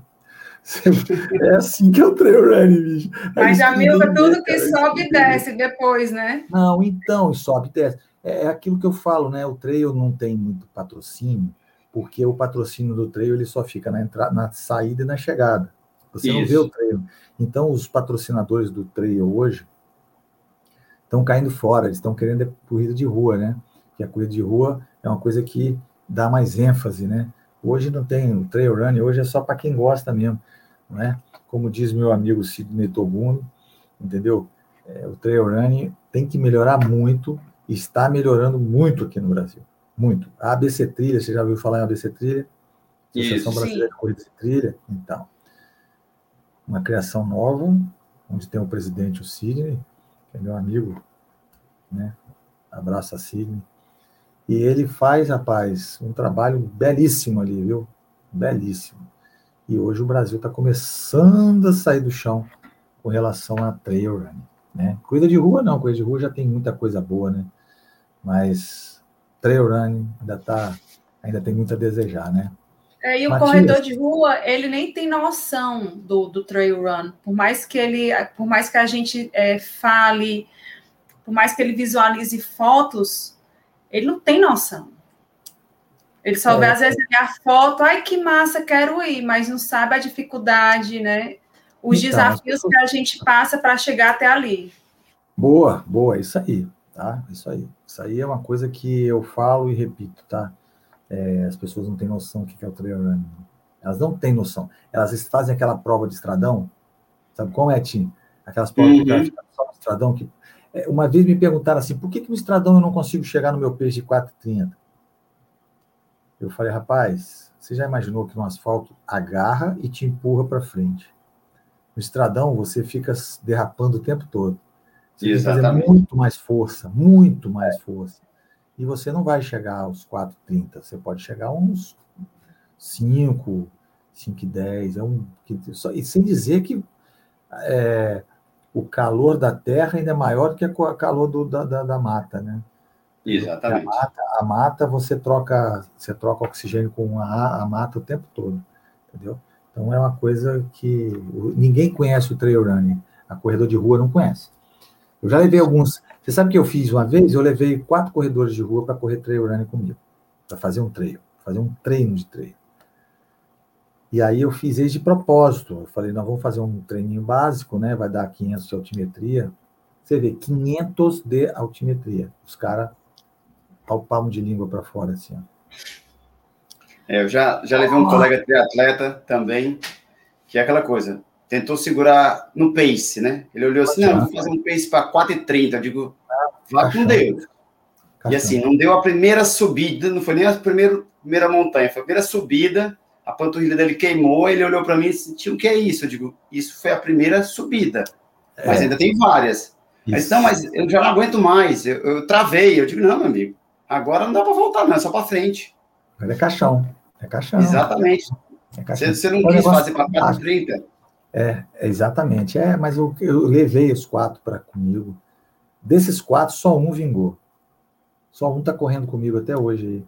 É assim que eu treino running, bicho. É Mas, isso amigo, ninguém tudo que é isso sobe e desce depois, né? Não, então, sobe e desce. É é aquilo que eu falo, né? O trail não tem muito patrocínio, porque o patrocínio do trail ele só fica na, entrada, na saída e na chegada. Você não vê Isso. o trail. Então, os patrocinadores do trail hoje estão caindo fora, eles estão querendo é corrida de rua, né? Que a corrida de rua é uma coisa que dá mais ênfase, né? Hoje não tem o trail running, hoje é só para quem gosta mesmo, não é? Como diz meu amigo Sidney Togumi, entendeu? É, o trail running tem que melhorar muito, e está melhorando muito aqui no Brasil, muito. A ABC Trilha, você já ouviu falar em ABC Trilha? Associação Isso. Brasileira de Corrida de Trilha? Então, uma criação nova, onde tem o presidente, o Sidney, que é meu amigo, né? Abraço a Sidney. E ele faz, rapaz, um trabalho belíssimo ali, viu? Belíssimo. E hoje o Brasil está começando a sair do chão com relação a trail running, né? Corrida de rua não, corrida de rua já tem muita coisa boa, né? Mas trail running ainda tá, ainda tem muito a desejar, né? É, e o Matias. corredor de rua, ele nem tem noção do, do trail run. Por mais que ele, por mais que a gente é, fale, por mais que ele visualize fotos, ele não tem noção. Ele só É. vê, às vezes, a foto, ai que massa, quero ir, mas não sabe a dificuldade, né? Os Então, desafios que a gente passa para chegar até ali. Boa, boa, isso aí, tá? Isso aí. Isso aí é uma coisa que eu falo e repito, tá? É, as pessoas não têm noção do que é o trail running. Elas não têm noção. Elas fazem aquela prova de estradão, sabe como é, Tim? Aquelas provas que o cara Uhum. fica só no estradão. Que... é, Uma vez me perguntaram assim, por que, que no estradão eu não consigo chegar no meu pace de 4,30? Eu falei, rapaz, você já imaginou que no asfalto agarra e te empurra para frente? No estradão você fica derrapando o tempo todo. Você tem que fazer Exatamente. muito mais força, muito mais força. E você não vai chegar aos 4,30, você pode chegar a uns 5, 5 e 10. É um, e sem dizer que é, o calor da terra ainda é maior do que o calor do, da, da, da, mata, né? Exatamente. A mata, a mata, você troca você troca oxigênio com a, a mata o tempo todo, entendeu? Então é uma coisa que ninguém conhece o trail running. A corredor de rua não conhece. Eu já levei alguns. Você sabe o que eu fiz uma vez? Eu levei quatro corredores de rua para correr trail running comigo, para fazer um trail, fazer um treino de trail. E aí eu fiz isso de propósito. Eu falei, nós vamos fazer um treininho básico, né? Vai dar 500 de altimetria. Você vê, 500 de altimetria. Os caras ao palmo de língua para fora, assim. Ó. É, eu já, já levei um colega triatleta também, que é aquela coisa, tentou segurar no pace, né? Ele olhou assim, não, vou fazer um pace para 4,30. Eu digo, vá com Deus. E assim, não deu a primeira subida, não foi nem a primeira, primeira montanha, foi a primeira subida, a panturrilha dele queimou, ele olhou para mim e disse, o que é isso? Eu digo, isso foi a primeira subida, mas é. ainda tem várias. Mas não, mas eu já não aguento mais, eu, eu travei. Eu digo, não, meu amigo, agora não dá para voltar, não, é só para frente. Mas é caixão, é caixão. Exatamente. É caixão. Você, você não quis fazer para 4,30? É, exatamente. É, mas eu, eu levei os quatro para comigo. Desses quatro, só um vingou. Só um está correndo comigo até hoje aí.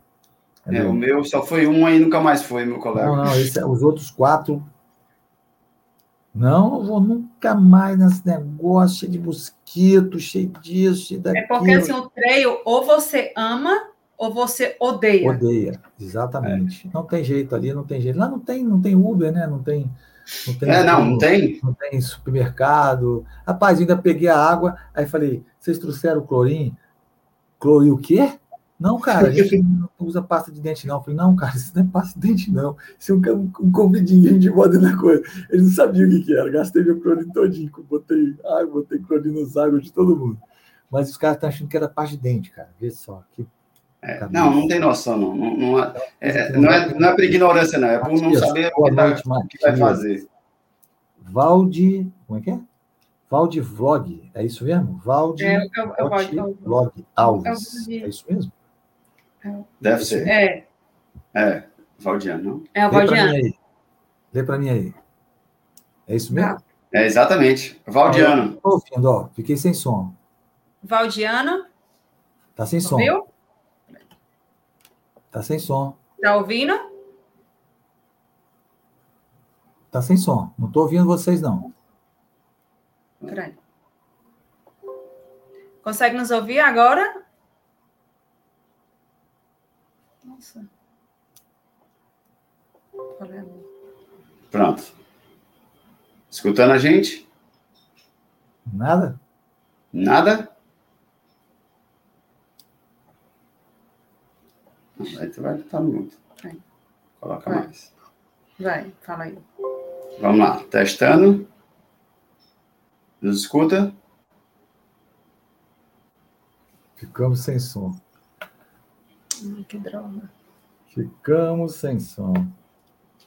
É, o meu só foi um aí, nunca mais foi, meu colega. Não, não, esse, os outros quatro. Não, não vou nunca mais nesse negócio cheio de mosquito, cheio disso, cheio daquilo. É porque assim, o trail, ou você ama, ou você odeia. Odeia, exatamente. É. Não tem jeito ali, não tem jeito. Lá não tem, não tem Uber, né? Não tem. Não tem, é, não, não tem. Não tem supermercado. Rapaz, ainda peguei a água, aí falei, vocês trouxeram clorim? Clorim o quê? Não, cara, a gente não usa pasta de dente, não. Eu falei, não, cara, isso não é pasta de dente, não. Isso é um, um convidinho de moda na coisa. Eles não sabiam o que, que era. Gastei meu clorim todinho. Botei água, botei clorim nos águas de todo mundo. Mas os caras estão achando que era pasta de dente, cara. Vê só. Que é, não, não tem noção, não. Não, não, é, é, não, é, não é por ignorância, não. É por não saber o que, tá, o que vai fazer. Valde. Como é que é? Valde Vlog, é isso mesmo? Valde é, Vlog Alves. É isso mesmo? Deve ser. É. É, Valdiano, não? É o Valdiano. Lê para mim aí. É isso mesmo? É, exatamente. Valdiano. Estou ouvindo, ó. Fiquei sem som. Valdiano. Tá sem som. Viu? Tá sem som. Tá ouvindo? Tá sem som. Não tô ouvindo vocês, não. Peraí. Consegue nos ouvir agora? Nossa. Pronto. Escutando a gente? Nada? Nada? Aí tu vai estar muito. Coloca vai. mais. Vai, fala aí. Vamos lá, testando. Nos escuta? Ficamos sem som. Ai, que droga. Ficamos sem som.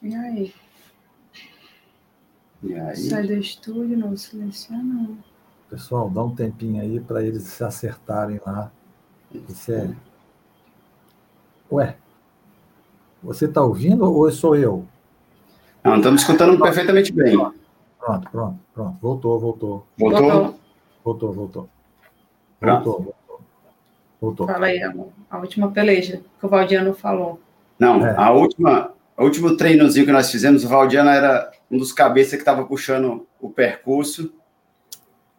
E aí? E aí? Sai do estúdio, não silenciona. Pessoal, dá um tempinho aí para eles se acertarem lá. Isso é Ué, você está ouvindo ou sou eu? Não, estamos escutando perfeitamente bem. Pronto, pronto, pronto. Voltou, voltou. Voltou? Voltou, voltou. Voltou, voltou. Voltou. Fala aí, a última peleja que o Valdiano falou. Não, é. a última, o último treinozinho que nós fizemos, o Valdiano era um dos cabeças que estava puxando o percurso.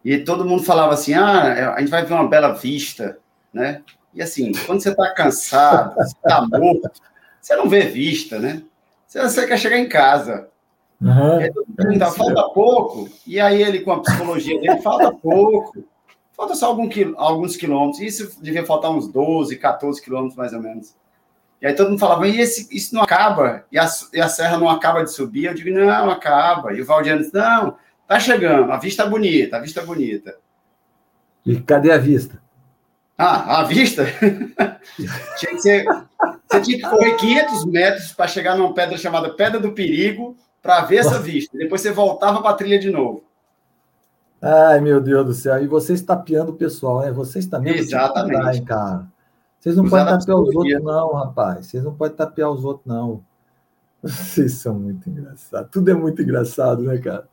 E todo mundo falava assim: ah, a gente vai ver uma bela vista, né? E assim, quando você está cansado, você está morto, você não vê vista, né? Você, você quer chegar em casa. Uhum. Aí, falta pouco, e aí ele, com a psicologia dele, falta pouco. Falta só alguns quilômetros. Isso devia faltar uns 12, 14 quilômetros, mais ou menos. E aí todo mundo falava, e esse, isso não acaba? E a, e a serra não acaba de subir? Eu digo, não, acaba. E o Valdiano disse, não, tá chegando, a vista é bonita, a vista é bonita. E cadê a vista? Ah, à vista? tinha ser, você tinha que correr 500 metros para chegar numa pedra chamada Pedra do Perigo para ver essa vista. Depois você voltava para a trilha de novo. Ai, meu Deus do céu. E vocês tapeando o pessoal, né? Vocês também. Exatamente. cara. Vocês não podem tapear os outros, não, rapaz. Vocês não podem tapear os outros, não. Vocês são muito engraçados. Tudo é muito engraçado, né, cara?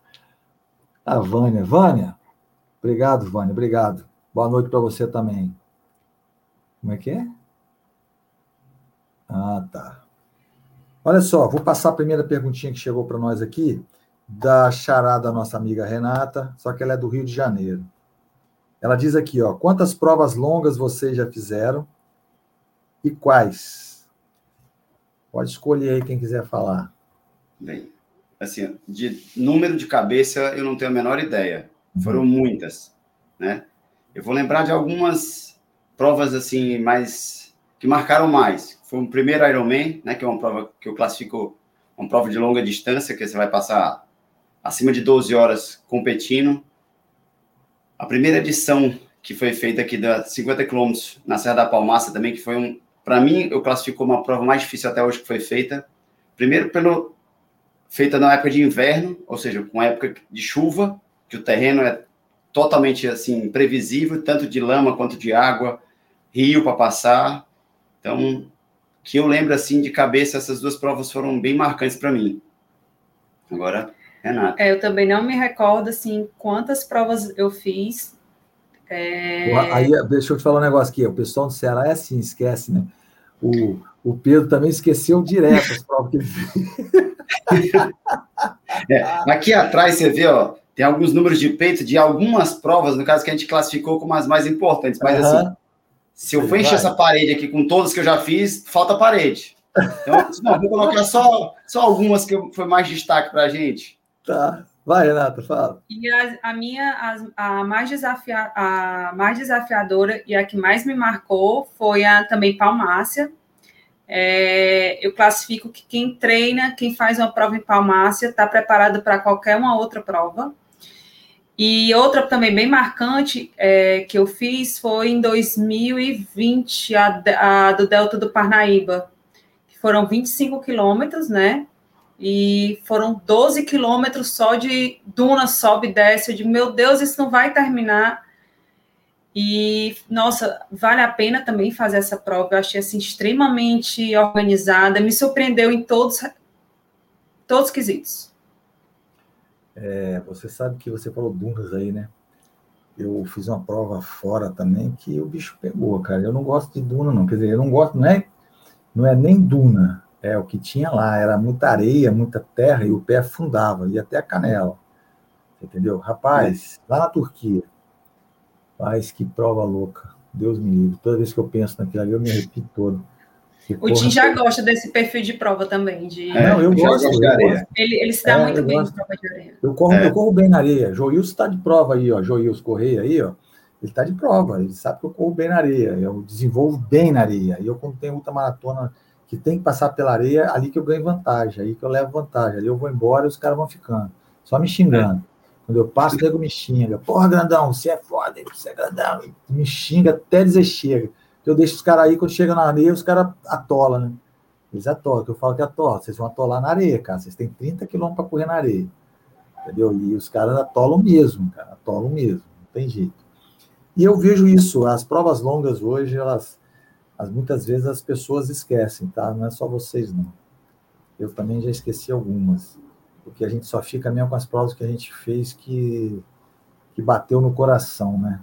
A Vânia. Vânia, obrigado, Vânia, obrigado. Boa noite para você também. Como é que é? Ah, tá. Olha só, vou passar a primeira perguntinha que chegou para nós aqui, da charada da nossa amiga Renata, só que ela é do Rio de Janeiro. Ela diz aqui, ó, quantas provas longas vocês já fizeram e quais? Pode escolher aí quem quiser falar. Bem, assim, de número de cabeça eu não tenho a menor ideia. Foram uhum. muitas, né? Eu vou lembrar de algumas provas assim mais que marcaram mais. Foi o primeiro Ironman, né, que é uma prova que eu classifico uma prova de longa distância, que você vai passar acima de 12 horas competindo. A primeira edição que foi feita aqui da 50 quilômetros na Serra da Palmaça também, que foi um, para mim, eu classifico uma prova mais difícil até hoje que foi feita. Primeiro pelo feita na época de inverno, ou seja, com época de chuva, que o terreno é totalmente assim previsível, tanto de lama quanto de água, rio para passar. Então, que eu lembro assim de cabeça, essas duas provas foram bem marcantes para mim. Agora, Renata. É, eu também não me recordo assim quantas provas eu fiz. É... Aí, deixa eu te falar um negócio aqui. O pessoal do Ceará é assim, esquece, né? O, o Pedro também esqueceu direto as provas que ele fez. É, aqui atrás você vê, ó, tem alguns números de peito de algumas provas, no caso que a gente classificou como as mais importantes, mas uhum. assim, se eu for encher essa parede aqui com todas que eu já fiz, falta parede. Então, não, vou colocar só, só algumas que foi mais destaque para a gente. Tá. Vai, Renata, fala. E a, a minha, a, a, mais desafia, a mais desafiadora e a que mais me marcou foi a também Palmácia. É, eu classifico que quem treina, quem faz uma prova em Palmácia, está preparado para qualquer uma outra prova. E outra também bem marcante é, que eu fiz foi em 2020, a, a do Delta do Parnaíba. Foram 25 quilômetros, né? E foram 12 quilômetros só de duna, sobe e desce. Eu digo, meu Deus, isso não vai terminar. E, nossa, vale a pena também fazer essa prova. Eu achei assim, extremamente organizada, me surpreendeu em todos, todos os quesitos. É, você sabe que você falou dunas aí, né? Eu fiz uma prova fora também que o bicho pegou, cara. Eu não gosto de duna, não. Quer dizer, eu não gosto, não é, não é nem duna. É o que tinha lá. Era muita areia, muita terra e o pé afundava, ia até a canela. Entendeu? Rapaz, lá na Turquia. Rapaz, que prova louca. Deus me livre. Toda vez que eu penso naquilo ali, eu me arrepio todo. O Tim já gosta desse perfil de prova também. De... É, não, eu, gosto, de areia. Ele, ele se dá é, muito bem gosto. prova de areia. Eu corro, é. eu corro bem na areia. Joilson está de prova aí, ó. Joilson Correia aí, ó. Ele está de prova. Ele sabe que eu corro bem na areia. Eu desenvolvo bem na areia. E eu, quando tenho muita maratona que tem que passar pela areia, ali que eu ganho vantagem. Aí que eu levo vantagem. Ali eu vou embora e os caras vão ficando. Só me xingando. Quando eu passo, o nego me xinga. Porra, grandão, você é foda, você é grandão. Me xinga até dizer chega eu deixo os caras aí, quando chega na areia, os caras atolam, né? Eles atolam, que eu falo que atolam. Vocês vão atolar na areia, cara. Vocês têm 30 quilômetros para correr na areia. Entendeu? E os caras atolam mesmo, cara. Atolam mesmo. Não tem jeito. E eu vejo isso. As provas longas hoje, elas, as, muitas vezes as pessoas esquecem, tá? Não é só vocês, não. Eu também já esqueci algumas. Porque a gente só fica mesmo com as provas que a gente fez que, que bateu no coração, né?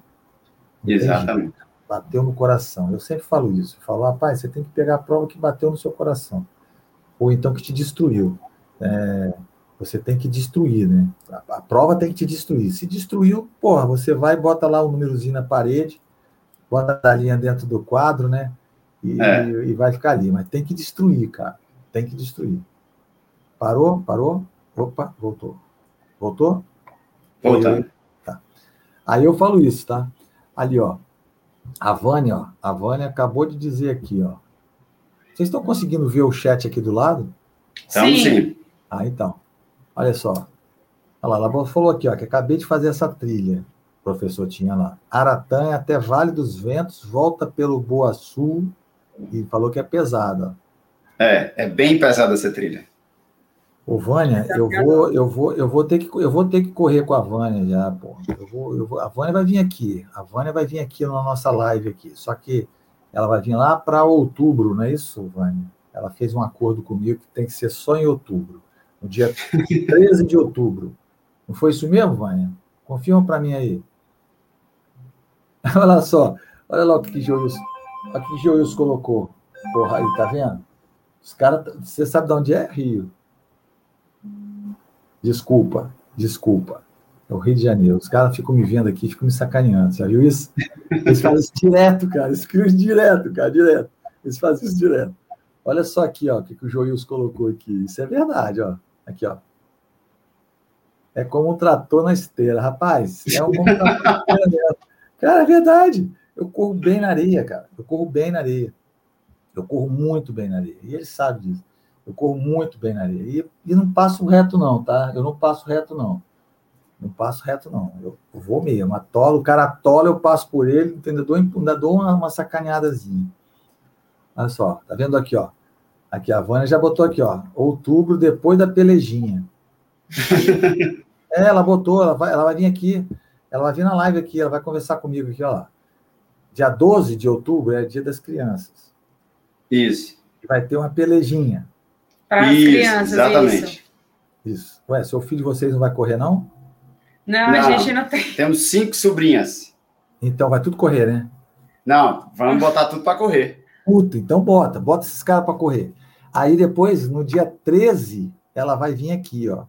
Exatamente bateu no coração. Eu sempre falo isso. Eu falo, rapaz, você tem que pegar a prova que bateu no seu coração. Ou então que te destruiu. É, você tem que destruir, né? A, a, prova tem que te destruir. Se destruiu, porra, você vai e bota lá o um númerozinho na parede, bota a linha dentro do quadro, né? E, é. e, vai ficar ali. Mas tem que destruir, cara. Tem que destruir. Parou? Parou? Opa, voltou. Voltou? Voltando. Tá. Aí eu falo isso, tá? Ali, ó. A Vânia, ó, a Vânia acabou de dizer aqui, ó. Vocês estão conseguindo ver o chat aqui do lado? Estamos sim. sim. Ah, então. Olha só. Olha lá, ela falou aqui, ó, que acabei de fazer essa trilha. O professor tinha lá. Aratanha até Vale dos Ventos, volta pelo Boa Sul e falou que é pesada. É, é bem pesada essa trilha. Ô, Vânia, eu vou, eu vou, eu vou ter que, eu vou ter que correr com a Vânia já, pô. Eu vou, eu vou, a Vânia vai vir aqui. A Vânia vai vir aqui na nossa live aqui. Só que ela vai vir lá para outubro, não é isso, Vânia? ela fez um acordo comigo que tem que ser só em outubro, no dia 13 de outubro. Não foi isso mesmo, Vânia? Confirma para mim aí. Olha só, olha lá o que Joius, o que Joius colocou. Porra, aí, tá vendo? Os caras, você sabe de onde é? Rio. Desculpa, desculpa. É o Rio de Janeiro. Os caras ficam me vendo aqui, ficam me sacaneando. Você viu isso? Eles fazem isso direto, cara. Isso direto, cara, direto. Eles fazem isso direto. Olha só aqui, ó, o que, que o Joils colocou aqui. Isso é verdade, ó. Aqui, ó. É como um trator na esteira. Rapaz, é um. Cara, é verdade. Eu corro bem na areia, cara. Eu corro bem na areia. Eu corro muito bem na areia. E ele sabe disso. Eu corro muito bem na areia. E, e não passo reto, não, tá? Eu não passo reto, não. Não passo reto, não. Eu vou mesmo. Atolo, o cara atola, eu passo por ele, entendeu? Dou, ainda dou uma, uma sacaneadazinha. Olha só, tá vendo aqui, ó? Aqui a Vânia já botou aqui, ó. Outubro, depois da pelejinha. é, ela botou, ela vai, ela vai vir aqui. Ela vai vir na live aqui, ela vai conversar comigo aqui, ó. Dia 12 de outubro é dia das crianças. Isso. Vai ter uma pelejinha. Para as crianças, exatamente. isso. Isso. Ué, seu filho de vocês não vai correr, não? Não, não, a gente não tem. Temos cinco sobrinhas. Então vai tudo correr, né? Não, vamos botar tudo para correr. Puta, então bota, bota esses caras para correr. Aí depois, no dia 13, ela vai vir aqui, ó.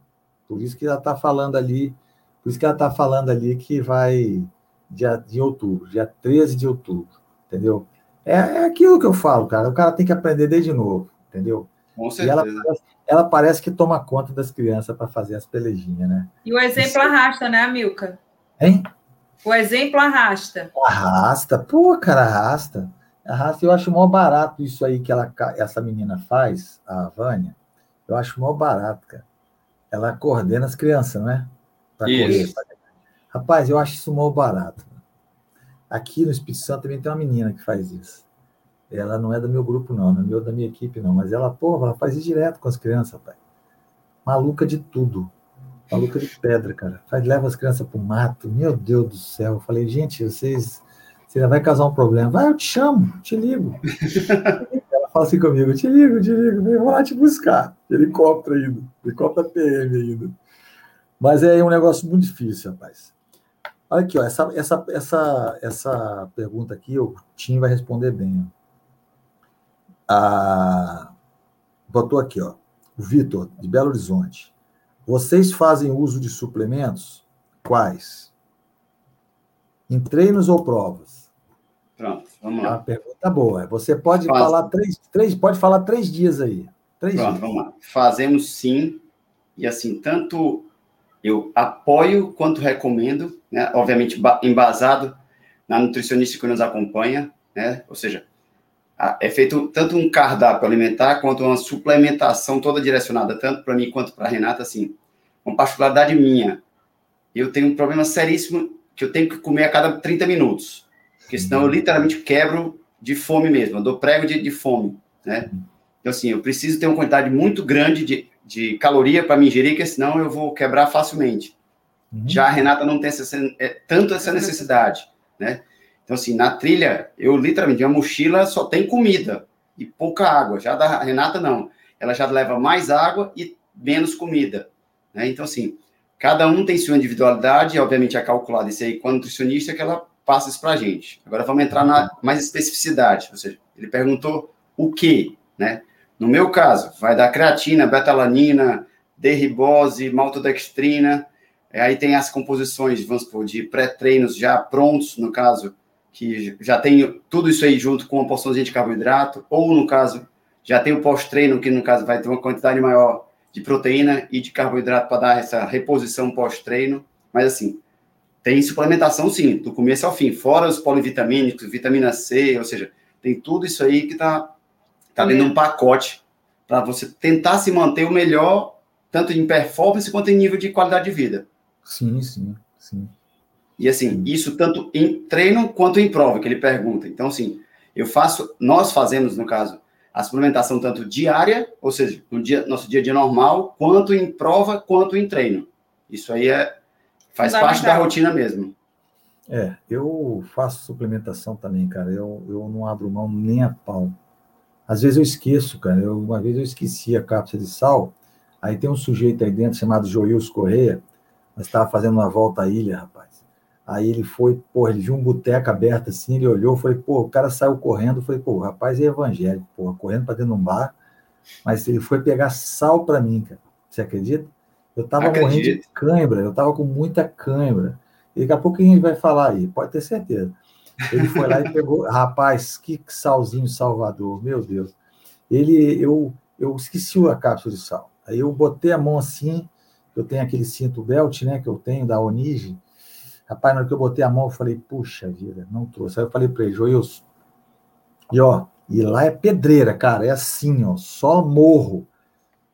Por isso que ela tá falando ali, por isso que ela tá falando ali que vai dia de outubro, dia 13 de outubro, entendeu? É, é aquilo que eu falo, cara. O cara tem que aprender desde novo, entendeu? Com certeza. E ela, ela parece que toma conta das crianças para fazer as pelejinhas, né? E o exemplo Isso... arrasta, né, Milka? Hein? O exemplo arrasta. Arrasta, pô, cara, arrasta. Arrasta. Eu acho mó barato isso aí que ela, essa menina faz, a Vânia. Eu acho mó barato, cara. Ela coordena as crianças, não é? Pra isso. Correr. Rapaz, eu acho isso mó barato. Aqui no Espírito Santo também tem uma menina que faz isso. Ela não é do meu grupo, não, não é da minha equipe, não. Mas ela, pô, ela faz isso direto com as crianças, pai. Maluca de tudo. Maluca de pedra, cara. Faz, leva as crianças pro mato. Meu Deus do céu. Eu falei, gente, vocês. Você vai causar um problema. Vai, eu te chamo, te ligo. ela fala assim comigo: te ligo, te ligo, vem, lá te buscar. Helicóptero ainda. Helicóptero PM ainda. Mas é um negócio muito difícil, rapaz. Olha aqui, ó, essa, essa, essa, essa pergunta aqui, o Tim vai responder bem. Ó a, botou aqui, ó, o Vitor, de Belo Horizonte. Vocês fazem uso de suplementos? Quais? Em treinos ou provas? Pronto, vamos lá. É uma pergunta boa. Você pode Faz... falar três, três, pode falar três dias aí. Três Pronto, dias. vamos lá. Fazemos sim, e assim, tanto eu apoio quanto recomendo, né? obviamente embasado na nutricionista que nos acompanha, né? ou seja, é feito tanto um cardápio alimentar quanto uma suplementação toda direcionada tanto para mim quanto para a Renata, assim, uma particularidade minha. Eu tenho um problema seríssimo que eu tenho que comer a cada 30 minutos, porque senão eu literalmente quebro de fome mesmo, eu dou prego de, de fome, né? Então, assim, eu preciso ter uma quantidade muito grande de, de caloria para me ingerir, porque senão eu vou quebrar facilmente. Uhum. Já a Renata não tem essa, é, tanto essa necessidade, né? Então, assim, na trilha, eu literalmente, minha mochila só tem comida e pouca água. Já da Renata, não. Ela já leva mais água e menos comida. Né? Então, assim, cada um tem sua individualidade, obviamente é calculado isso aí com a nutricionista que ela passa isso para a gente. Agora vamos entrar na mais especificidade, ou seja, ele perguntou o que, né? No meu caso, vai dar creatina, betalanina, derribose, maltodextrina, aí tem as composições, vamos supor, de pré-treinos já prontos, no caso, que já tem tudo isso aí junto com uma porçãozinha de carboidrato, ou no caso, já tem o pós-treino, que no caso vai ter uma quantidade maior de proteína e de carboidrato para dar essa reposição pós-treino. Mas assim, tem suplementação sim, do começo ao fim, fora os polivitamínicos, vitamina C, ou seja, tem tudo isso aí que está tá dentro de um pacote para você tentar se manter o melhor, tanto em performance quanto em nível de qualidade de vida. Sim, sim, sim. E assim, isso tanto em treino quanto em prova, que ele pergunta. Então, assim, eu faço, nós fazemos, no caso, a suplementação tanto diária, ou seja, no dia, nosso dia a dia normal, quanto em prova, quanto em treino. Isso aí é, faz parte da rotina mesmo. É, eu faço suplementação também, cara. Eu, eu não abro mão nem a pau. Às vezes eu esqueço, cara. Eu, uma vez eu esqueci a cápsula de sal. Aí tem um sujeito aí dentro chamado Joils Correia. Nós estava fazendo uma volta à ilha, rapaz. Aí ele foi, pô, ele viu um boteco aberto assim, ele olhou, falei, pô, o cara saiu correndo, falei, pô, o rapaz é evangélico, pô, correndo para dentro de um bar, mas ele foi pegar sal para mim, cara. Você acredita? Eu tava Acredito. morrendo de cãibra, eu tava com muita cãibra. E daqui a pouco a gente vai falar aí, pode ter certeza. Ele foi lá e pegou, rapaz, que salzinho Salvador, meu Deus. Ele, eu, eu esqueci a cápsula de sal. Aí eu botei a mão assim, eu tenho aquele cinto belt, né, que eu tenho da Onige, Rapaz, na hora que eu botei a mão, eu falei, puxa vida, não trouxe. Aí eu falei para ele, Joilson, e ó, e lá é pedreira, cara, é assim, ó, só morro.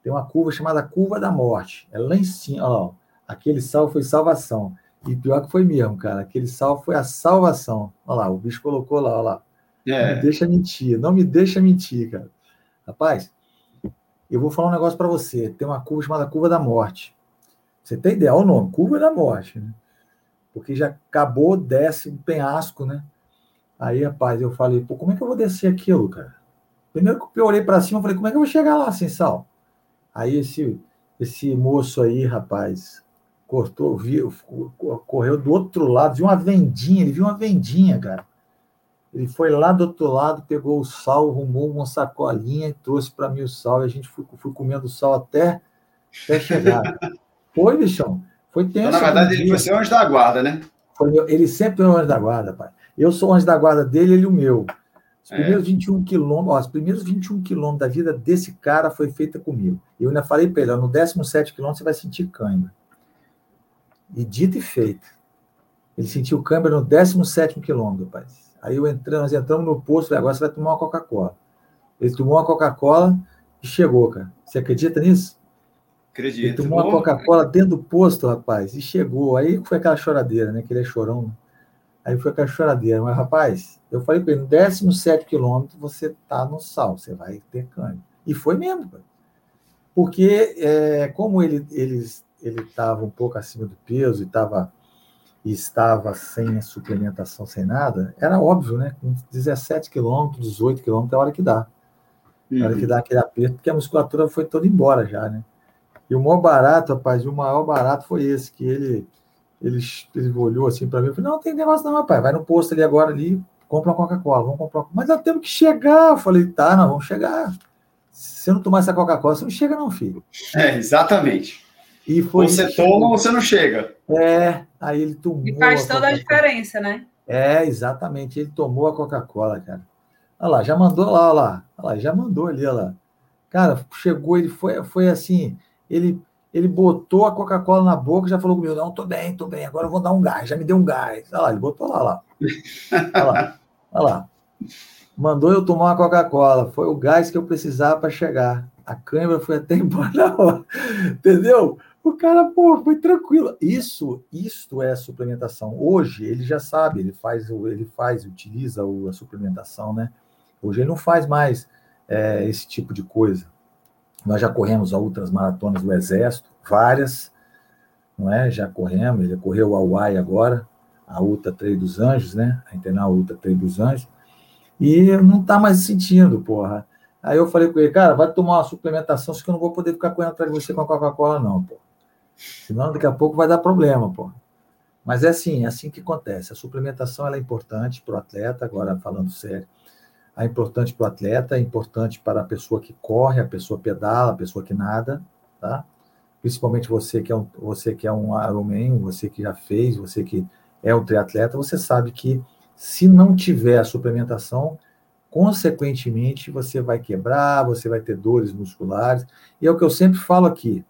Tem uma curva chamada Curva da Morte. É lá em cima, ó, aquele sal foi salvação. E pior que foi mesmo, cara, aquele sal foi a salvação. Olha lá, o bicho colocou lá, olha lá. É. Não me deixa mentir, não me deixa mentir, cara. Rapaz, eu vou falar um negócio para você. Tem uma curva chamada Curva da Morte. Você tem ideia? O nome, Curva da Morte. Né? porque já acabou, desce um penhasco, né? Aí, rapaz, eu falei, pô, como é que eu vou descer aquilo, cara? Primeiro que eu olhei para cima, eu falei, como é que eu vou chegar lá sem sal? Aí esse, esse moço aí, rapaz, cortou, viu, correu do outro lado, viu uma vendinha, ele viu uma vendinha, cara. Ele foi lá do outro lado, pegou o sal, arrumou uma sacolinha e trouxe para mim o sal, e a gente foi, foi comendo sal até, até chegar. Foi, bichão. Foi tenso. Então, na verdade, ele foi ser anjo da guarda, né? Meu, ele sempre foi o anjo da guarda, pai. Eu sou o anjo da guarda dele, ele o meu. Os é. primeiros 21 quilômetros, ó, os primeiros 21 quilômetros da vida desse cara foi feita comigo. Eu ainda falei para ele, ó, no 17 quilômetro você vai sentir cãibra. E dito e feito. Ele sentiu cãibra no 17 quilômetro, pai. Aí eu entramos, nós entramos no posto, falei, agora você vai tomar uma Coca-Cola. Ele tomou uma Coca-Cola e chegou, cara. Você acredita nisso? Acredito. Ele tomou uma Coca-Cola dentro do posto, rapaz, e chegou. Aí foi aquela choradeira, né? Que ele é chorão. Aí foi aquela choradeira. Mas, rapaz, eu falei para ele: no 17 quilômetro você tá no sal, você vai ter câmbio. E foi mesmo, pai. Porque, é, como ele ele estava um pouco acima do peso e estava e estava sem a suplementação, sem nada, era óbvio, né? Com 17 quilômetros, 18 quilômetros é a hora que dá. É a hora que uhum. dá aquele aperto, porque a musculatura foi toda embora já, né? E o maior barato, rapaz, o maior barato foi esse, que ele, ele, ele olhou assim para mim e falou: Não, tem negócio não, rapaz, vai no posto ali agora ali, compra uma Coca-Cola, vamos comprar. Mas nós temos que chegar. Eu falei: Tá, nós vamos chegar. Se você não tomar essa Coca-Cola, você não chega, não, filho. É, exatamente. E foi você toma ou você não chega. É, aí ele tomou. E faz a toda a diferença, né? É, exatamente. Ele tomou a Coca-Cola, cara. Olha lá, já mandou lá, olha lá. Olha lá, já mandou ali, olha lá. Cara, chegou, ele foi, foi assim ele, ele botou a Coca-Cola na boca e já falou comigo: não, tô bem, tô bem, agora eu vou dar um gás, já me deu um gás. Olha lá, ele botou lá, lá. Olha lá, olha lá. Mandou eu tomar uma Coca-Cola, foi o gás que eu precisava para chegar. A câmera foi até embora hora, entendeu? O cara, pô, foi tranquilo. Isso, isto é suplementação. Hoje ele já sabe, ele faz, ele faz, utiliza a suplementação, né? Hoje ele não faz mais é, esse tipo de coisa. Nós já corremos outras maratonas do Exército, várias, não é? Já corremos, ele correu a UAI agora, a Ultra Trail dos Anjos, né? A Internal Ultra Trail dos Anjos, e não está mais sentindo, porra. Aí eu falei com ele, cara, vai tomar uma suplementação, que eu não vou poder ficar correndo atrás de você com a Coca-Cola, não, pô. Senão daqui a pouco vai dar problema, pô. Mas é assim, é assim que acontece. A suplementação é importante para o atleta, agora falando sério é importante para o atleta, é importante para a pessoa que corre, a pessoa pedala, a pessoa que nada, tá? Principalmente você que é um, você que é um Ironman, você que já fez, você que é um triatleta, você sabe que se não tiver a suplementação, consequentemente você vai quebrar, você vai ter dores musculares. E é o que eu sempre falo aqui.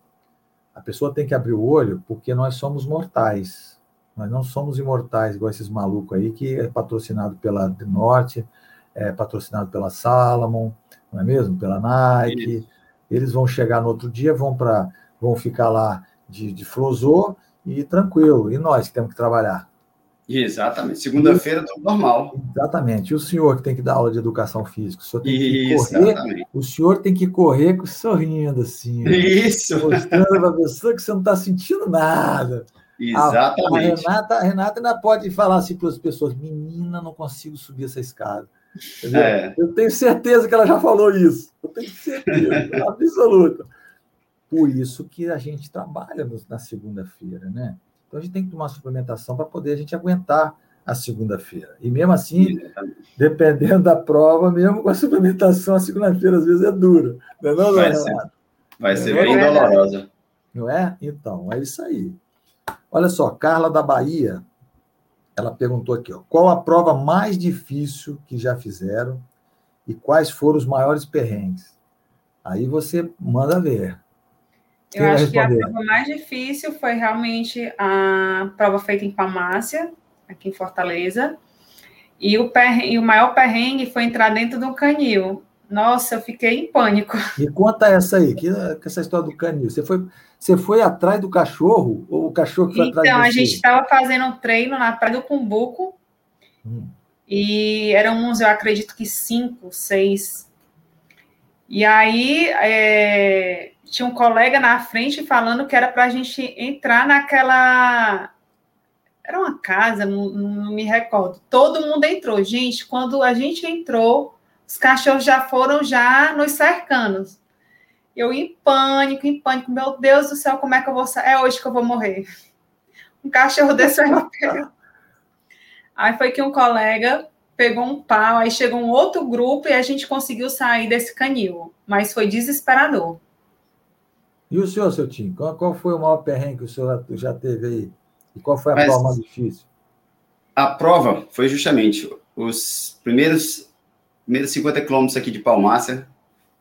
A pessoa tem que abrir o olho porque nós somos mortais. Nós não somos imortais, igual esses malucos aí que é patrocinado pela Norte, é, patrocinado pela Salomon, não é mesmo? Pela Nike. Isso. Eles vão chegar no outro dia, vão para, vão ficar lá de, de flosor e tranquilo. E nós que temos que trabalhar. Exatamente. Segunda-feira, tudo normal. Exatamente. E o senhor que tem que dar aula de educação física, o senhor tem que correr. O senhor tem que correr sorrindo assim. Isso. Mostrando para a pessoa que você não está sentindo nada. Exatamente. A, a, Renata, a Renata ainda pode falar assim para as pessoas: menina, não consigo subir essa escada. É. Eu tenho certeza que ela já falou isso. Eu tenho certeza, absoluta. Por isso que a gente trabalha na segunda-feira, né? Então a gente tem que tomar suplementação para poder a gente aguentar a segunda-feira. E mesmo assim, dependendo da prova, mesmo com a suplementação, a segunda-feira às vezes é dura. Não é não, vai não, ser, vai ser bem é dolorosa. Não é? Então, é isso aí. Olha só, Carla da Bahia, ela perguntou aqui, ó, qual a prova mais difícil que já fizeram e quais foram os maiores perrengues? Aí você manda ver. Quem Eu acho que a prova mais difícil foi realmente a prova feita em farmácia, aqui em Fortaleza. E o, perrengue, o maior perrengue foi entrar dentro do canil. Nossa, eu fiquei em pânico. Me conta essa aí, que, que essa história do canil. Você foi, você foi atrás do cachorro ou o cachorro que foi então, atrás Então, a gente estava fazendo um treino na Praia do Cumbuco. Hum. E eram uns, eu acredito que cinco, seis. E aí é, tinha um colega na frente falando que era para a gente entrar naquela era uma casa, não, não, me recordo. Todo mundo entrou. Gente, quando a gente entrou, os cachorros já foram já nos cercando. Eu em pânico, em pânico. Meu Deus do céu, como é que eu vou sair? É hoje que eu vou morrer. Um cachorro desse aí Aí foi que um colega pegou um pau, aí chegou um outro grupo e a gente conseguiu sair desse canil. Mas foi desesperador. E o senhor, seu Tim, qual, qual foi o maior perrengue que o senhor já teve aí? E qual foi a Mas, prova mais difícil? A prova foi justamente os primeiros, primeiros 50 quilômetros aqui de Palmácia.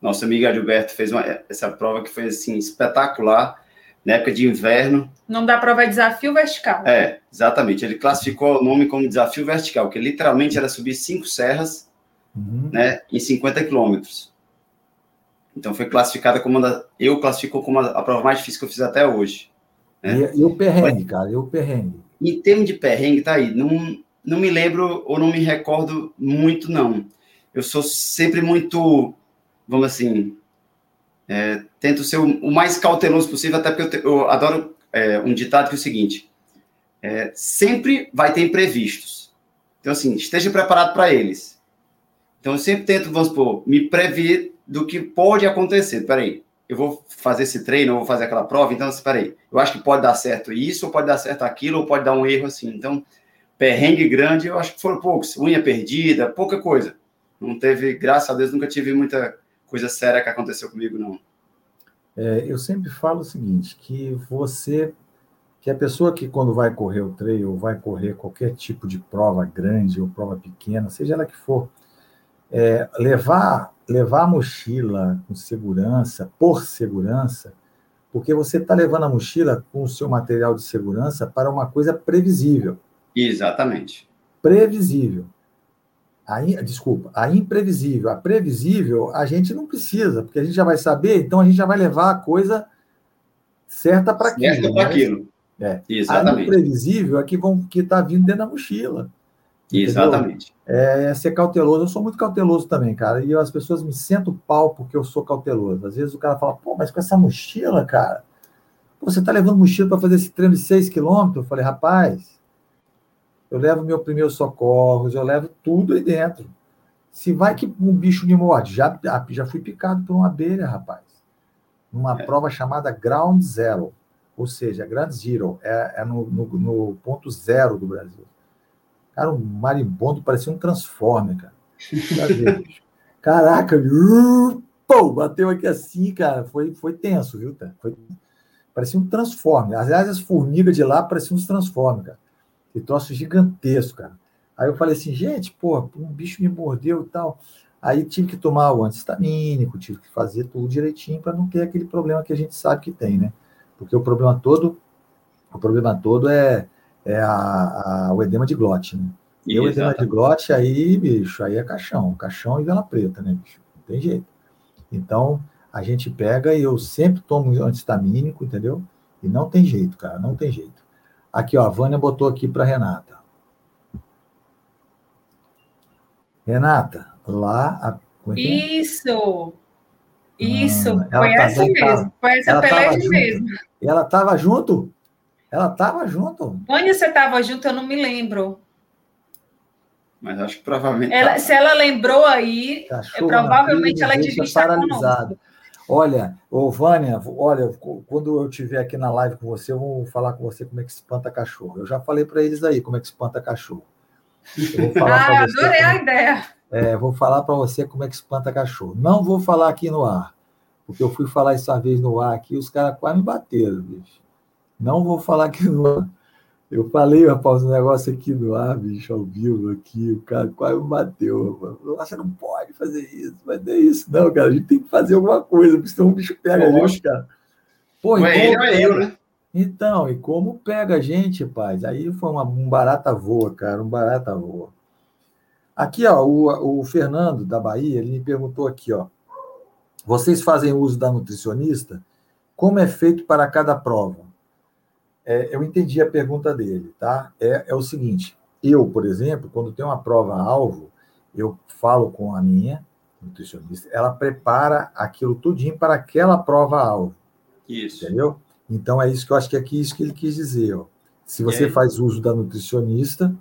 Nosso amigo Adilberto fez uma, essa prova que foi assim espetacular na época de inverno. O nome da prova é Desafio Vertical. É, exatamente. Ele classificou o nome como Desafio Vertical, que literalmente era subir cinco serras uhum. né, em 50 quilômetros. Então foi classificada como uma da, eu classifico como a, a prova mais difícil que eu fiz até hoje. Né? E, e, o perrengue, cara, e o perrengue? Em termos de perrengue, tá aí. Não, não me lembro ou não me recordo muito, não. Eu sou sempre muito, vamos assim, é, tento ser o, o, mais cauteloso possível, até porque eu, te, eu adoro é, um ditado que é o seguinte: é, sempre vai ter imprevistos. Então, assim, esteja preparado para eles. Então, eu sempre tento, vamos supor, me prever do que pode acontecer. Peraí, eu vou fazer esse treino, eu vou fazer aquela prova, então, espera aí, eu acho que pode dar certo isso, ou pode dar certo aquilo, ou pode dar um erro assim. Então, perrengue grande, eu acho que foram poucos. Unha perdida, pouca coisa. Não teve, graças a Deus, nunca tive muita coisa séria que aconteceu comigo, não. É, eu sempre falo o seguinte, que você, que a pessoa que quando vai correr o trail, ou vai correr qualquer tipo de prova grande ou prova pequena, seja ela que for, é, levar levar a mochila com segurança, por segurança, porque você está levando a mochila com o seu material de segurança para uma coisa previsível. Exatamente. Previsível. A in, desculpa, a imprevisível. A previsível, a gente não precisa, porque a gente já vai saber, então a gente já vai levar a coisa certa para aquilo. Certa para aquilo. É. Exatamente. A imprevisível é que está vindo dentro da mochila. Exatamente. É, é, ser cauteloso. Eu sou muito cauteloso também, cara. E as pessoas me sentam pau porque eu sou cauteloso. Às vezes o cara fala, pô, mas com essa mochila, cara, você tá levando mochila para fazer esse treino de 6 quilômetros? Eu falei, rapaz, eu levo meu primeiro socorros, eu levo tudo aí dentro. Se vai que um bicho me morde, já, já fui picado por uma abelha, rapaz. Numa é. prova chamada Ground Zero, ou seja, Grand Zero, é, é no, no, no ponto zero do Brasil. Cara, um marimbondo parecia um transformer, cara. Caraca, viu? Pô, bateu aqui assim, cara. Foi, foi tenso, viu? Tá? Foi, parecia um transformer. Aliás, as formigas de lá pareciam uns transformers, cara. Que troço gigantesco, cara. Aí eu falei assim, gente, pô, um bicho me mordeu e tal. Aí tive que tomar o antistamínico, tive que fazer tudo direitinho para não ter aquele problema que a gente sabe que tem, né? Porque o problema todo, o problema todo é é a, a, o edema de glote, né? E o edema de glote, aí, bicho, aí é caixão, caixão e vela preta, né, bicho? Não tem jeito. Então, a gente pega e eu sempre tomo antistamínico, entendeu? E não tem jeito, cara, não tem jeito. Aqui, ó, a Vânia botou aqui para Renata. Renata, lá. A... É, é Isso! Isso, ah, foi essa tá, mesmo, foi essa peleja mesmo. Ela estava junto? Ela estava junto. Onde você estava junto, eu não me lembro. Mas acho que provavelmente. Ela, tá. se ela lembrou aí, Cachorro provavelmente ela devia estar paralisado. Olha, ô Vânia, olha, quando eu estiver aqui na live com você, eu vou falar com você como é que espanta cachorro. Eu já falei para eles aí como é que espanta cachorro. Eu vou falar Ah, eu você adorei como- a ideia. É, vou falar para você como é que espanta cachorro. Não vou falar aqui no ar, porque eu fui falar isso uma vez no ar aqui, os caras quase me bateram, bicho. Não vou falar aqui no ar. Eu falei, rapaz, um negócio aqui no ar, bicho, ao vivo aqui, o cara quase bateu. rapaz. Falou, Você não pode fazer isso, mas não é isso, não, cara. A gente tem que fazer alguma coisa, porque senão o bicho pega a gente, cara. Pô, Ou é ele é eu, né? Então, e como pega a gente, paz? Aí foi uma, um barata voa, cara, um barata voa. Aqui, ó, o, o Fernando da Bahia, ele me perguntou aqui, ó. Vocês fazem uso da nutricionista? Como é feito para cada prova? É, eu entendi a pergunta dele, tá? É, é o seguinte: eu, por exemplo, quando tenho uma prova-alvo, eu falo com a minha nutricionista, ela prepara aquilo tudinho para aquela prova-alvo. Isso. Entendeu? Então é isso que eu acho que é aqui isso que ele quis dizer. Ó. Se E você faz uso da nutricionista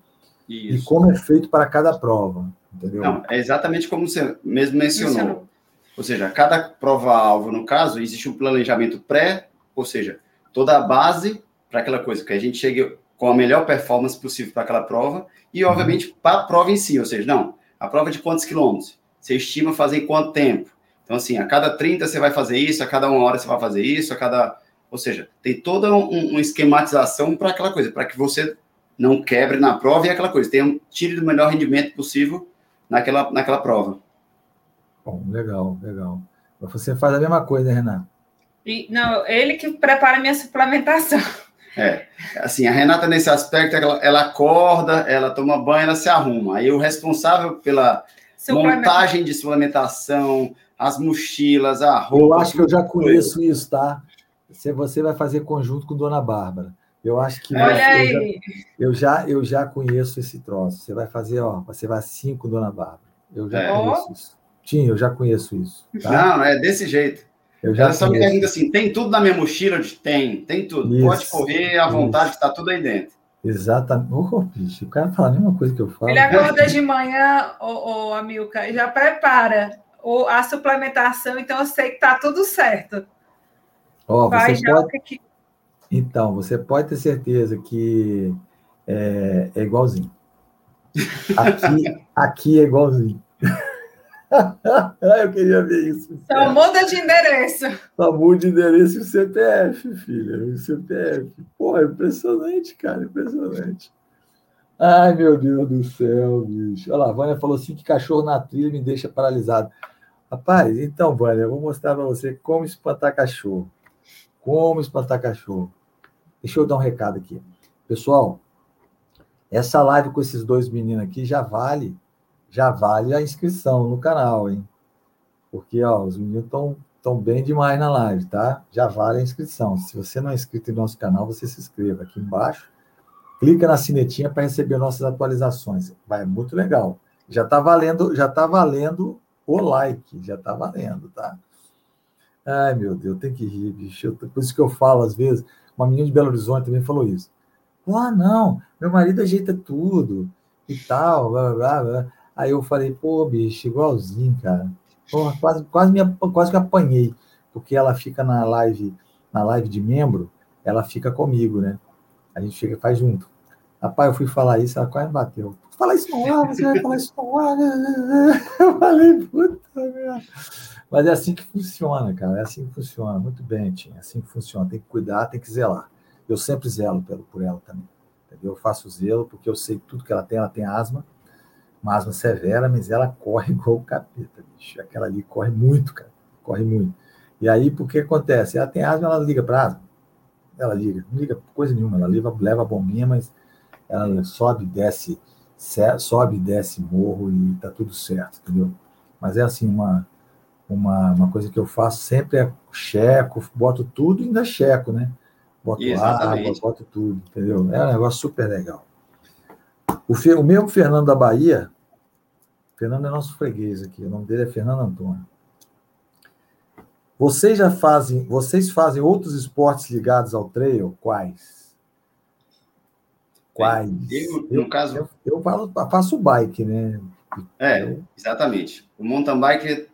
e Isso. como é feito para cada prova, entendeu? Não, é exatamente como você mesmo mencionou. Mencionou. Ou seja, cada prova-alvo, no caso, existe um planejamento pré, ou seja, toda a base para aquela coisa, que a gente chegue com a melhor performance possível para aquela prova, e, obviamente, para a prova em si, ou seja, não, a prova de quantos quilômetros? Você estima fazer em quanto tempo? Então, assim, a cada 30 você vai fazer isso, a cada uma hora você vai fazer isso, a cada. Ou seja, tem toda um- uma esquematização para aquela coisa, para que você não quebre na prova e aquela coisa, tenha, tire do melhor rendimento possível naquela, naquela prova. Bom, legal, legal. Mas Você faz a mesma coisa, né, Renato? E, não, ele que prepara a minha suplementação. É, assim, a Renata, nesse aspecto, ela, ela acorda, ela toma banho, ela se arruma. Aí o responsável pela montagem de suplementação, as mochilas, a roupa. Eu acho que eu já conheço isso, tá? Você, você vai fazer conjunto com Dona Bárbara. Eu acho que Olha você- eu, já, aí. eu já eu já conheço esse troço. Você vai fazer, ó, você vai assim com Dona Bárbara. Eu já É. conheço isso. Tim, eu já conheço isso. Tá? Não, é desse jeito. Eu já Ela só me conheço. pergunta assim: tem tudo na minha mochila? Digo, tem, tem tudo. Isso, Pode correr à vontade, que está tudo aí dentro. Exatamente. Ô, bicho, o cara fala a mesma coisa que eu falo. Ele acorda de manhã, ô, ô Amilca, e já prepara o, a suplementação, então eu sei que tá tudo certo. Ó, Faz você pode, o que, que então, você pode ter certeza que é, é igualzinho. Aqui, aqui é igualzinho. eu queria ver isso. só muda de endereço. Só muda de endereço e o CPF, filha. O CPF. Pô, é impressionante, cara. Impressionante. Ai, meu Deus do céu, bicho. Olha lá, a Vânia falou assim que cachorro na trilha me deixa paralisado. Rapaz, então, Vânia, eu vou mostrar para você como espantar cachorro. Como espantar cachorro. Deixa eu dar um recado aqui. Pessoal, essa live com esses dois meninos aqui já vale, já vale a inscrição no canal, hein? Porque, ó, os meninos estão tão bem demais na live, tá? Já vale a inscrição. Se você não é inscrito em nosso canal, você se inscreva aqui embaixo. Clica na sinetinha para receber nossas atualizações. Vai, muito legal. Já está valendo, já tá valendo o like, já está valendo, tá? Ai, meu Deus, tem que rir, bicho. Eu- por isso que eu falo, às vezes, uma menina de Belo Horizonte também falou isso. Ah, não, meu marido ajeita tudo e tal, blá, blá, blá. Aí eu falei, pô, bicho, igualzinho, cara. Porra, quase, quase, me, quase que apanhei, porque ela fica na live, na live de membro, ela fica comigo, né? A gente fica, faz junto. Rapaz, eu fui falar isso, ela quase bateu. Fala isso ar, você vai falar isso no ar. Eu falei, puta merda. Mas é assim que funciona, cara. É assim que funciona. Muito bem, Tim. É assim que funciona. Tem que cuidar, tem que zelar. Eu sempre zelo pelo, por ela também. Entendeu? Eu faço zelo porque eu sei tudo que ela tem. Ela tem asma, uma asma severa, mas ela corre igual o capeta, bicho. Aquela ali corre muito, cara. Corre muito. E aí, por que acontece? Ela tem asma, ela liga para asma. Ela liga. Não liga coisa nenhuma. Ela leva, leva a bombinha, mas ela sobe, desce, sobe, desce morro e tá tudo certo, entendeu? Mas é assim, uma, uma, uma coisa que eu faço sempre é checo, boto tudo e ainda checo, né? Boto Exatamente. água, boto tudo, entendeu? É um negócio super legal. O, Fe- o mesmo Fernando da Bahia, Fernando é nosso freguês aqui, o nome dele é Fernando Antônio. Vocês já fazem, vocês fazem outros esportes ligados ao trail? Quais? Quais? Eu, no caso. Eu, eu, falo, faço bike, né? É, exatamente. O mountain bike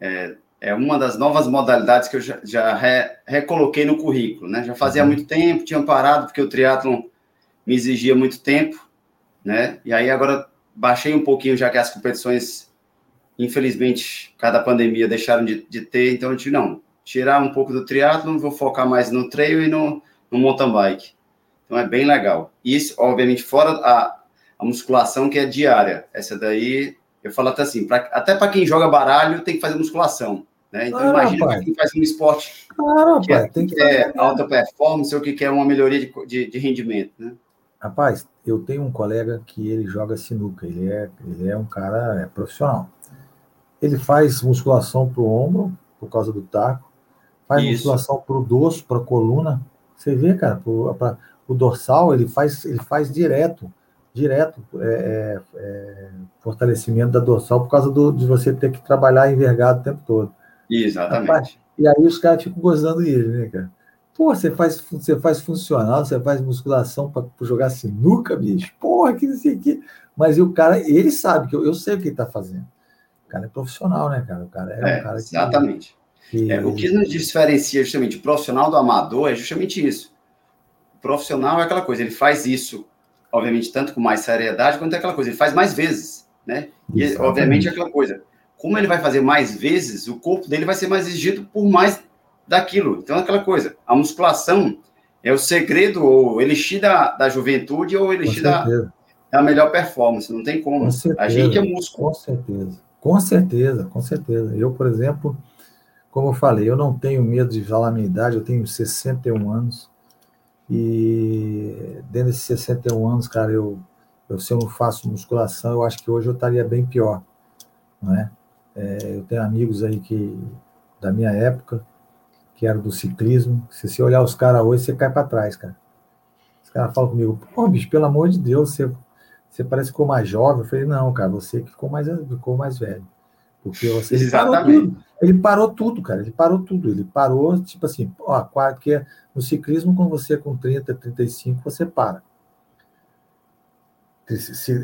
é, é uma das novas modalidades que eu já, já re, recoloquei no currículo, né? Já fazia uhum. muito tempo, tinha parado porque o triatlon me exigia muito tempo, né? E aí agora baixei um pouquinho já que as competições, infelizmente, cada pandemia deixaram de, de ter, então eu disse, não, tirar um pouco do triatlon, vou focar mais no trail e no, no mountain bike. Então é bem legal. Isso, obviamente, fora a, a musculação que é diária. Essa daí, eu falo até assim, pra, até para quem joga baralho tem que fazer musculação. Né? Então, imagina rapaz. quem faz um esporte claro, que, é, tem que, que é alta performance ou que quer uma melhoria de, de, de, rendimento. Né? Rapaz, eu tenho um colega que ele joga sinuca, ele é, ele é um cara é profissional. Ele faz musculação para o ombro, por causa do taco, faz Isso. musculação para o dorso, para a coluna. Você vê, cara, para o dorsal, ele faz, ele faz direto direto é, é, é, fortalecimento da dorsal por causa do, de você ter que trabalhar envergado o tempo todo. Exatamente. Rapaz, e aí os caras ficam gozando dele, né, cara? Pô, você faz, você faz funcional, você faz musculação para jogar sinuca, bicho. Porra, que não sei o que. Mas o cara, ele sabe que eu, eu sei o que ele está fazendo. O cara é profissional, né, cara? O cara é, é um cara Exatamente. Que, que... É, o que nos diferencia justamente profissional do amador é justamente isso. O profissional é aquela coisa, ele faz isso obviamente, tanto com mais seriedade, quanto é aquela coisa, ele faz mais vezes, né? E, Exatamente. obviamente, é aquela coisa, como ele vai fazer mais vezes, o corpo dele vai ser mais exigido por mais daquilo. Então, aquela coisa, a musculação é o segredo, ou elixir da, da juventude, ou elixir da, da melhor performance, não tem como. a gente é músculo. Com certeza, com certeza, com certeza. Eu, por exemplo, como eu falei, eu não tenho medo de falar a minha idade, eu tenho 61 anos, e dentro desses 61 anos, cara, eu, eu se eu não faço musculação, eu acho que hoje eu estaria bem pior, não é? é eu tenho amigos aí que da minha época que eram do ciclismo. Se você olhar os caras hoje, você cai para trás, cara. Os caras falam comigo, pô, bicho, pelo amor de Deus, você, você parece que ficou mais jovem. Eu falei, não, cara, você que ficou mais, ficou mais velho. Porque você Exatamente. Ele parou tudo, cara. Ele parou tudo. Ele parou, tipo assim, ó, porque no ciclismo, quando você é com 30, 35, você para.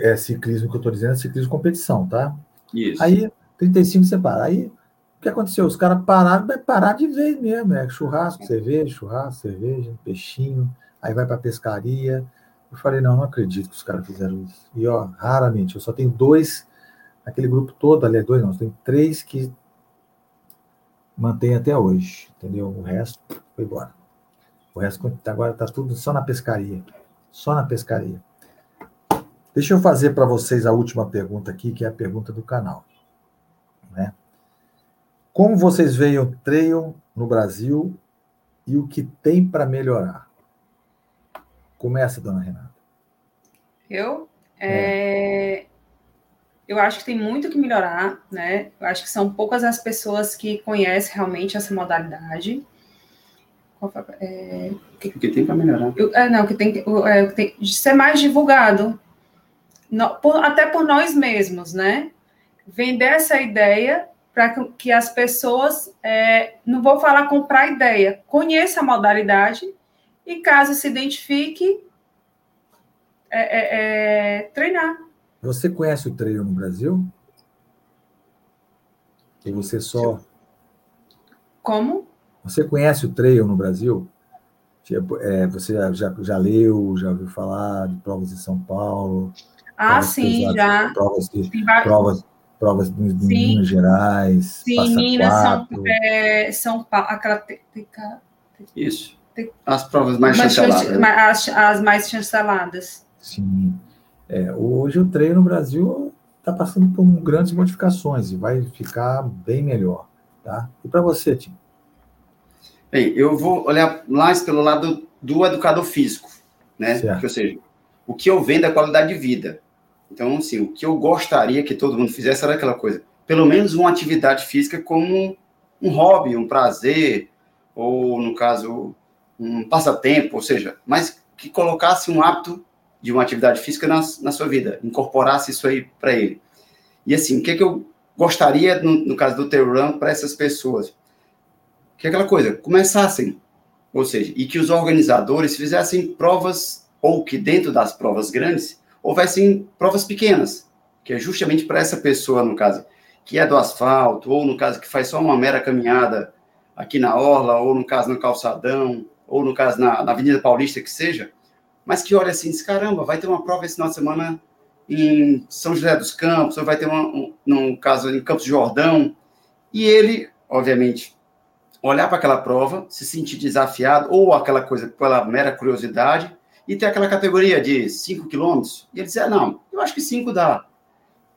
É ciclismo que eu estou dizendo, é ciclismo competição, tá? Isso. Aí, 35 você para. Aí, o que aconteceu? Os caras pararam, vai parar de vez mesmo. É churrasco, cerveja, churrasco, cerveja, peixinho. Aí vai para pescaria. Eu falei, não, não acredito que os caras fizeram isso. E, ó, raramente. Eu só tenho dois, aquele grupo todo, aliás, dois não, tem três que mantém até hoje, entendeu? O resto foi embora. O resto agora está tudo só na pescaria. Só na pescaria. Deixa eu fazer para vocês a última pergunta aqui, que é a pergunta do canal. Né? Como vocês veem o trail no Brasil e o que tem para melhorar? Começa, dona Renata. Eu? É. É, eu acho que tem muito que melhorar, né? Eu acho que são poucas as pessoas que conhecem realmente essa modalidade. É, que, o que tem para melhorar? Eu, é, não, que tem, é, tem de ser mais divulgado, no, por, até por nós mesmos, né? Vender essa ideia para que, as pessoas, é, não vou falar comprar ideia, conheça a modalidade e, caso se identifique, é, é, é treinar. Você conhece o trail no Brasil? Ou você só. Como? Você conhece o trail no Brasil? Tipo, é, você já, já leu, já ouviu falar de provas de São Paulo? Ah, sim, pesadas, já. Provas, de, provas, provas de, de Minas Gerais. Sim, Minas, São, é, São Paulo, aquela. Isso. As provas mais chanceladas. As, as mais chanceladas. Sim. É, hoje o treino no Brasil está passando por grandes modificações e vai ficar bem melhor. Tá? E para você, Tim? Bem, eu vou olhar mais pelo lado do educador físico, né? ou seja, o que eu vendo é qualidade de vida. Então, assim, o que eu gostaria que todo mundo fizesse era aquela coisa, pelo menos uma atividade física como um hobby, um prazer, ou, no caso, um passatempo, ou seja, mas que colocasse um hábito de uma atividade física na, na sua vida, incorporasse isso aí para ele. E assim, o que, é que eu gostaria, no, no caso do Run, para essas pessoas? Que é aquela coisa, começassem, ou seja, e que os organizadores fizessem provas ou que dentro das provas grandes houvessem provas pequenas, que é justamente para essa pessoa, no caso, que é do asfalto, ou no caso que faz só uma mera caminhada aqui na Orla, ou no caso no Calçadão, ou no caso na, na Avenida Paulista, que seja, mas que olha assim, diz, caramba, vai ter uma prova esse final de semana em São José dos Campos, ou vai ter uma, um, no caso em Campos de Jordão, e ele, obviamente, olhar para aquela prova, se sentir desafiado, ou aquela coisa pela mera curiosidade, e ter aquela categoria de 5 quilômetros, e ele dizer, ah, não, eu acho que 5 dá.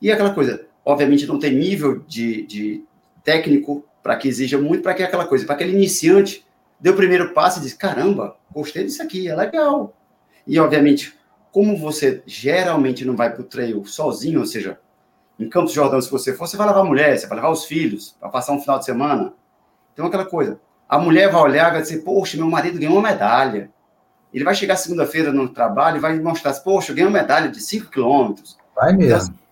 E aquela coisa, obviamente não tem nível de, de técnico para que exija muito, para que aquela coisa, para aquele iniciante dê o primeiro passo e diz, caramba, gostei disso aqui, é legal. E, obviamente, como você geralmente não vai para o trail sozinho, ou seja, em Campos Jordão, se você for, você vai levar a mulher, você vai levar os filhos para passar um final de semana. Então, aquela coisa. A mulher vai olhar e vai dizer, poxa, meu marido ganhou uma medalha. Ele vai chegar segunda-feira no trabalho e vai mostrar, poxa, eu ganhei uma medalha de 5 quilômetros. Vai mesmo. Então,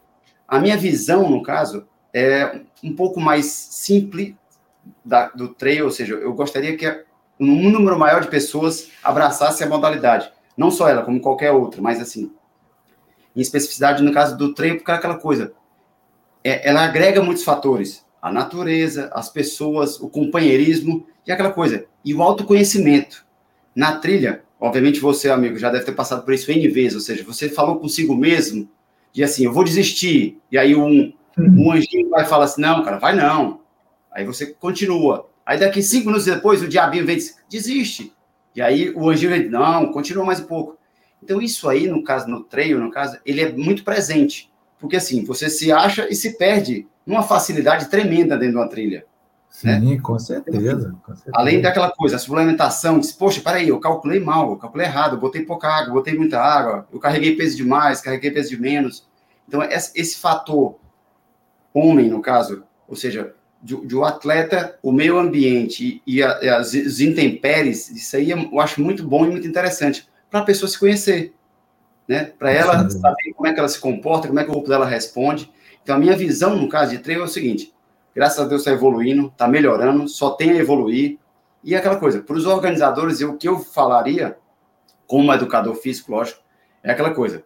a minha visão, no caso, é um pouco mais simples da, do trail, ou seja, eu gostaria que um número maior de pessoas abraçasse a modalidade. Não só ela, como qualquer outra, mas assim, em especificidade no caso do trail, porque é aquela coisa, é, ela agrega muitos fatores. A natureza, as pessoas, o companheirismo e aquela coisa. E o autoconhecimento. Na trilha, obviamente você, amigo, já deve ter passado por isso N vezes, ou seja, você falou consigo mesmo de assim, eu vou desistir. E aí um, um uhum. anjinho vai falar assim, não, cara, vai não. Aí você continua. Aí daqui cinco minutos depois, o diabinho vem e diz, desiste. E aí o anjinho vem, não, continua mais um pouco. Então isso aí, no caso, no trail, no caso, ele é muito presente. Porque assim, você se acha e se perde numa facilidade tremenda dentro de uma trilha. Sim, né? com, certeza, com, certeza, Além daquela coisa, a suplementação, diz, poxa, peraí, eu calculei mal, eu calculei errado, eu botei pouca água, botei muita água, eu carreguei peso demais, carreguei peso de menos. Então, esse, fator homem, no caso, ou seja, de, de o atleta, o meio ambiente e, a, e as, os intempéries, isso aí eu acho muito bom e muito interessante para a pessoa se conhecer, né? Para ela saber como é que ela se comporta, como é que o corpo dela responde. Então, a minha visão, no caso de treino, é o seguinte: Graças a Deus está evoluindo, está melhorando, só tem a evoluir. E aquela coisa, para os organizadores, o que eu falaria, como educador físico, lógico, é aquela coisa.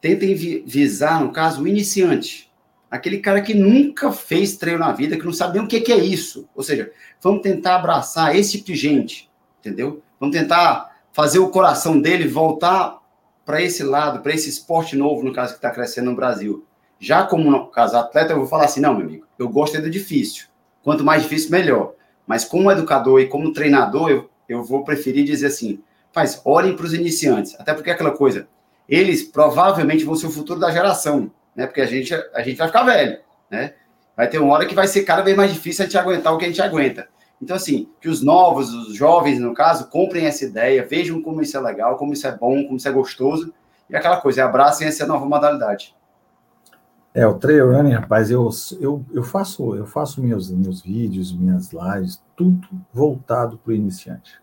Tentem visar, no caso, o iniciante. Aquele cara que nunca fez treino na vida, que não sabe nem o que, que é isso. Ou seja, vamos tentar abraçar esse tipo de gente, entendeu? Vamos tentar fazer o coração dele voltar para esse lado, para esse esporte novo, no caso, que está crescendo no Brasil. Já como caso atleta, eu vou falar assim, não, meu amigo, eu gosto do difícil. Quanto mais difícil, melhor. Mas como educador e como treinador, eu, eu vou preferir dizer assim, faz, olhem para os iniciantes. Até porque é aquela coisa, eles provavelmente vão ser o futuro da geração, né? Porque a gente, a gente vai ficar velho, né? Vai ter uma hora que vai ser cada vez mais difícil a gente aguentar o que a gente aguenta. Então, assim, que os novos, os jovens, no caso, comprem essa ideia, vejam como isso é legal, como isso é bom, como isso é gostoso, e aquela coisa, abracem essa nova modalidade. É, o trail running, rapaz, eu, eu, eu faço eu faço meus, meus vídeos, minhas lives, tudo voltado para o iniciante.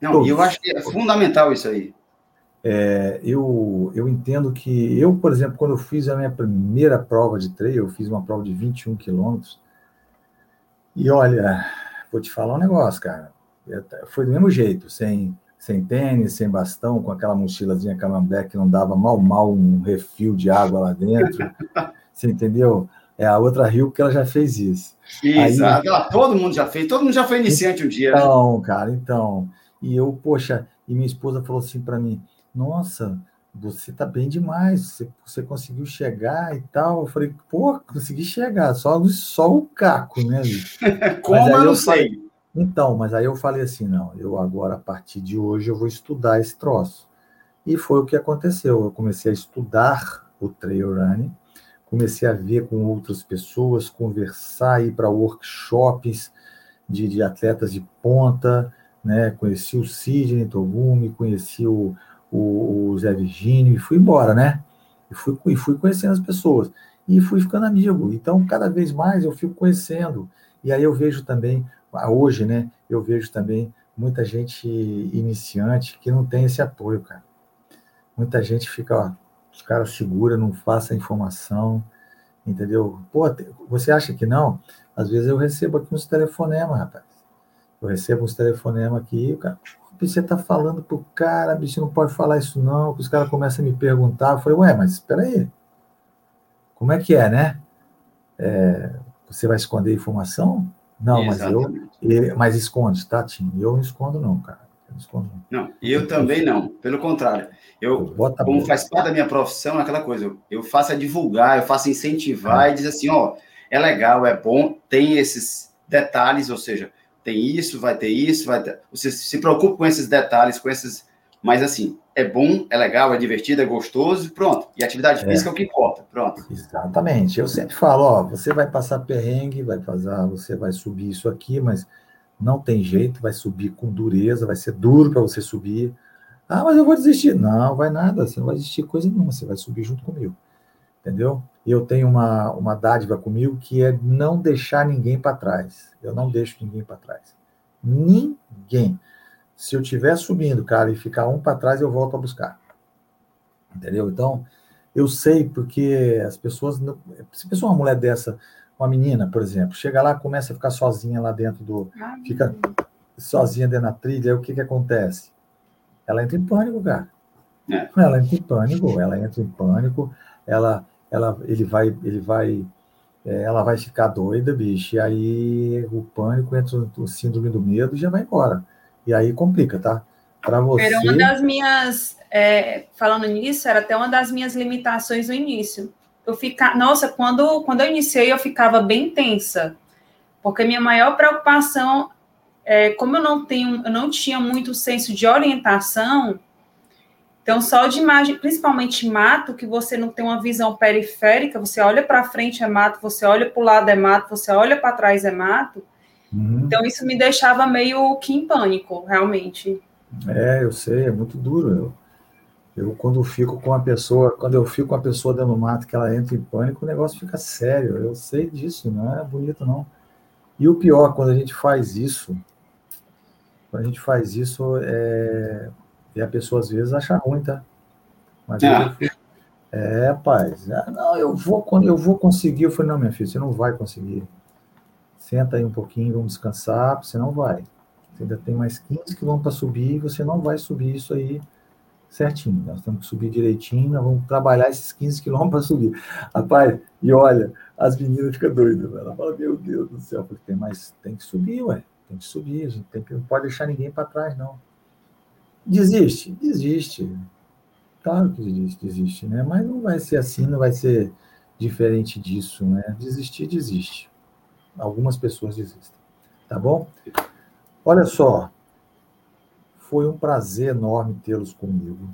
Não, e eu acho que é fundamental isso aí. É, eu, eu entendo que eu, por exemplo, quando eu fiz a minha primeira prova de trail, eu fiz uma prova de 21 quilômetros, e olha, vou te falar um negócio, cara, é, foi do mesmo jeito, sem sem tênis, sem bastão, com aquela mochilazinha camambé que não dava mal mal um refil de água lá dentro. Você entendeu? É a outra Rio que ela já fez isso. Exato, Aí, todo mundo já fez, todo mundo já foi iniciante um dia. Né? Então, né? cara, então. E eu, poxa, e minha esposa falou assim para mim: Nossa, você tá bem demais, você, você conseguiu chegar e tal. Eu falei, pô, consegui chegar, só, só o caco, né? Como eu não sei. Falei, então, mas aí eu falei assim, não, eu agora, a partir de hoje, eu vou estudar esse troço. E foi o que aconteceu. Eu comecei a estudar o trail running, comecei a ver com outras pessoas, conversar, ir para workshops de, de, atletas de ponta, né? Conheci o Sidney Togumi, conheci o, o, o Zé Virgínio e fui embora, né? E fui, e fui conhecendo as pessoas. E fui ficando amigo. Então, cada vez mais eu fico conhecendo. E aí eu vejo também hoje, né, eu vejo também muita gente iniciante que não tem esse apoio, cara. Muita gente fica, ó, os caras segura, não passa a informação, entendeu? Pô, você acha que não? Às vezes eu recebo aqui uns telefonemas, rapaz. Eu recebo uns telefonemas aqui, o cara, você tá falando pro cara, bicho, não pode falar isso não, que os caras começam a me perguntar. Eu falei, ué, mas espera aí. Como é que é, né? É, você vai esconder informação? Não, Exatamente. mas eu. Mas esconde, tá, Tim? Eu não escondo, não, cara. Eu não escondo. Não, não eu também não. Pelo contrário. Eu, Bota como faz parte da minha profissão, é aquela coisa, eu faço é divulgar, eu faço incentivar é. e dizer assim, ó, é legal, é bom, tem esses detalhes, ou seja, tem isso, vai ter isso, vai ter... Você se preocupa com esses detalhes, com esses... Mas, assim, é bom, é legal, é divertido, é gostoso, pronto. E atividade é. física é o que importa, pronto. Exatamente. Eu sempre falo, ó, você vai passar perrengue, vai fazer, você vai subir isso aqui, mas não tem jeito, vai subir com dureza, vai ser duro para você subir. Ah, mas eu vou desistir. Não, vai nada, você não vai desistir coisa nenhuma, você vai subir junto comigo. Entendeu? E eu tenho uma, uma dádiva comigo que é não deixar ninguém para trás. Eu não deixo ninguém para trás. Ninguém. Se eu estiver subindo, cara, e ficar um para trás, eu volto a buscar. Entendeu? Então, eu sei porque as pessoas. Se a pessoa, uma mulher dessa, uma menina, por exemplo, chega lá, começa a ficar sozinha lá dentro do. Fica sozinha dentro da trilha, aí o que, que acontece? Ela entra em pânico, cara. É. Ela entra em pânico, ela entra em pânico, ela, ela, ele vai, ele vai, é, ela vai ficar doida, bicho, e aí o pânico entra o síndrome do medo e já vai embora. E aí complica, tá? Para você. Era uma das minhas, é, falando nisso, era até uma das minhas limitações no início. Eu ficar, nossa, quando, quando eu iniciei, eu ficava bem tensa, porque minha maior preocupação é, como eu não tenho, eu não tinha muito senso de orientação, então só de imagem, principalmente mato, que você não tem uma visão periférica, você olha para frente é mato, você olha para o lado é mato, você olha para trás é mato. Uhum. Então isso me deixava meio que em pânico, realmente. É, eu sei, é muito duro. Eu, eu quando fico com a pessoa, quando eu fico com a pessoa dentro do mato que ela entra em pânico, o negócio fica sério. Eu sei disso, não é bonito não. E o pior, quando a gente faz isso, quando a gente faz isso, é... e a pessoa às vezes acha ruim, tá? Mas é, é paz. Ah, não, eu vou, eu vou conseguir. Eu falei, não, minha filha, você não vai conseguir. Senta aí um pouquinho, vamos descansar, você não vai. Você ainda tem mais 15 quilômetros para subir você não vai subir isso aí certinho. Nós temos que subir direitinho, nós vamos trabalhar esses 15 quilômetros para subir. Rapaz, e olha, as meninas ficam doidas. Ela fala, meu Deus do céu, porque tem mais, tem que subir, ué. Tem que subir, a gente tem que, não pode deixar ninguém para trás, não. Desiste? Desiste. Claro que desiste, desiste, né? Mas não vai ser assim, não vai ser diferente disso, né? Desistir, desiste. Algumas pessoas desistem. Tá bom? Olha só, foi um prazer enorme tê-los comigo.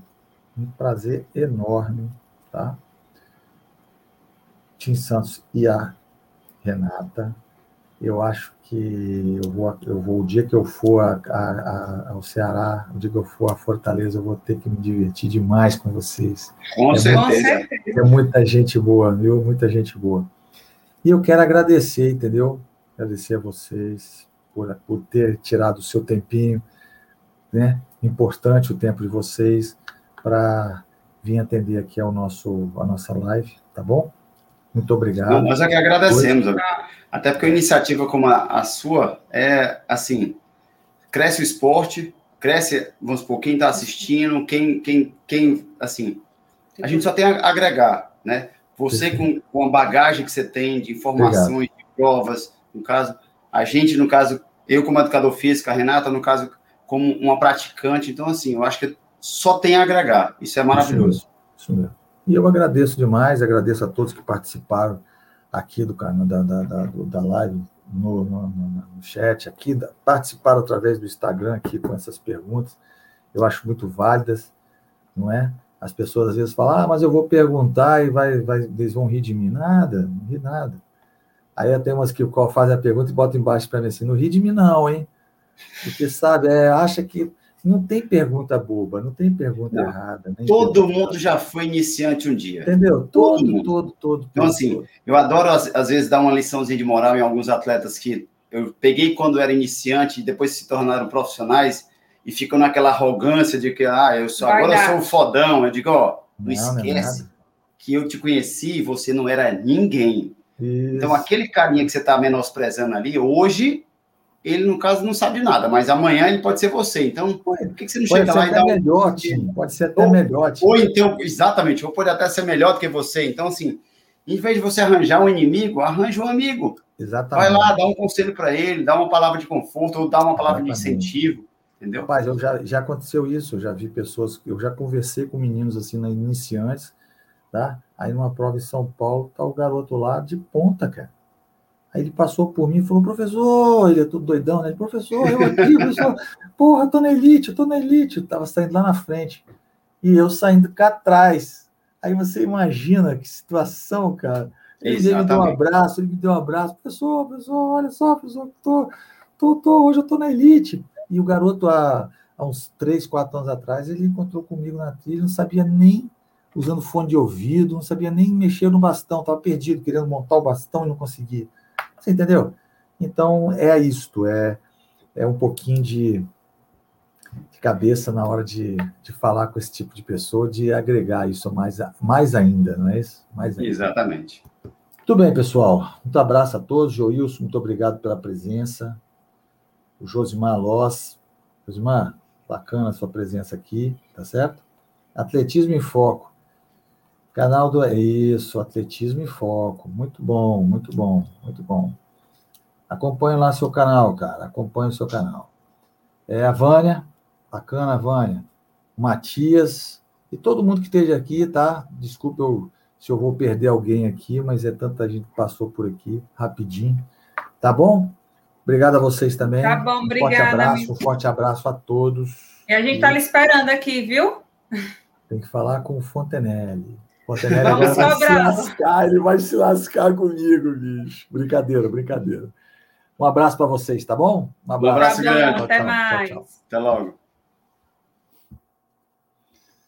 Um prazer enorme, tá? Tim Santos e a Renata. Eu acho que eu vou, eu vou, o dia que eu for a, a, a, ao Ceará, o dia que eu for a Fortaleza, eu vou ter que me divertir demais com vocês. Com é certeza. Muita, é muita gente boa, viu? Muita gente boa. E eu quero agradecer, entendeu? Agradecer a vocês por, por ter tirado o seu tempinho, né? Importante o tempo de vocês para vir atender aqui ao nosso, a nossa live, tá bom? Muito obrigado. Não, nós é que agradecemos. Hoje... Até porque uma iniciativa como a, a, sua é assim, cresce o esporte, cresce, vamos supor, quem está assistindo, quem, quem, quem, assim, a gente só tem a agregar, né? Você com, com a bagagem que você tem de informações, Obrigado. de provas, no caso, a gente, no caso, eu como educador físico, a Renata, no caso, como uma praticante, então, assim, eu acho que só tem a agregar, isso é maravilhoso. Isso mesmo. Isso mesmo. E eu agradeço demais, agradeço a todos que participaram aqui do canal da, da, da, da live, no, no, no, chat aqui, da, participaram através do Instagram aqui com essas perguntas. Eu acho muito válidas, não é? As pessoas às vezes falam, ah, mas eu vou perguntar e vai, vai, eles vão rir de mim. Nada, não ri nada. Aí tem umas que fazem a pergunta e botam embaixo para mim assim, não ri de mim não, hein? Porque, sabe, é, acha que não tem pergunta boba, não tem pergunta não. errada. todo pergunta mundo já foi iniciante um dia. Entendeu? Todo, todo, todo, todo. Então, assim, todo. eu adoro, às, vezes, dar uma liçãozinha de moral em alguns atletas que eu peguei quando era iniciante e depois se tornaram profissionais e ficam naquela arrogância de que, ah, eu sou, agora eu sou o fodão. Eu digo, ó, não, não esquece não é que eu te conheci e você não era ninguém. Isso. Então, aquele carinha que você está menosprezando ali, hoje ele, no caso, não sabe de nada, mas amanhã ele pode ser você. Então, por que, que você não pode chega lá e dá um... melhor. Pode ser até ou, melhor. Ou então, exatamente, ou pode até ser melhor do que você. Então, assim, em vez de você arranjar um inimigo, arranje um amigo. Exatamente. Vai lá, dá um conselho para ele, dá uma palavra de conforto, ou dá uma palavra Exatamente. de incentivo. Entendeu? Rapaz, eu já, já aconteceu isso, eu já vi pessoas, eu já conversei com meninos assim, na iniciantes, tá? Aí numa prova em São Paulo, tá o garoto lá de ponta, cara. Aí ele passou por mim e falou, professor, ele é todo doidão, né? Professor, eu aqui, professor, porra, tô na elite, eu tô na elite. Eu tava saindo lá na frente. E eu saindo cá atrás. Aí você imagina que situação, cara. Ele, ele me deu um abraço, ele me deu um abraço. Professor, professor, olha só, professor, tô, tô, tô, hoje eu tô na elite. E o garoto, há, há uns três, quatro anos atrás, ele encontrou comigo na trilha, não sabia nem usando fone de ouvido, não sabia nem mexer no bastão, estava perdido, querendo montar o bastão e não conseguia. Você entendeu? Então, é isto, é, é um pouquinho de, de cabeça na hora de, de falar com esse tipo de pessoa, de agregar isso mais, mais ainda, não é isso? Mais ainda. Exatamente. Muito bem, pessoal. Muito abraço a todos. Joilson, muito obrigado pela presença. O Josimar Loss. Josimar, bacana a sua presença aqui, tá certo? Atletismo em Foco. Canal do. Isso, Atletismo em Foco. Muito bom, muito bom, muito bom. Acompanhe lá seu canal, cara. Acompanhe o seu canal. É a Vânia. Bacana, Vânia. O Matias. E todo mundo que esteja aqui, tá? Desculpe eu, se eu vou perder alguém aqui, mas é tanta gente que passou por aqui, rapidinho. Tá bom? Obrigado a vocês também. Tá bom, obrigada. Um forte abraço, amigo. um forte abraço a todos. E a gente está lhe esperando aqui, viu? Tem que falar com o Fontenelle. Fontenelle Vamos vai se lascar, ele vai se lascar comigo, bicho. Brincadeira, brincadeira. Um abraço para vocês, tá bom? Um abraço, um abraço grande. Até tchau, mais. Tchau, tchau. Até logo.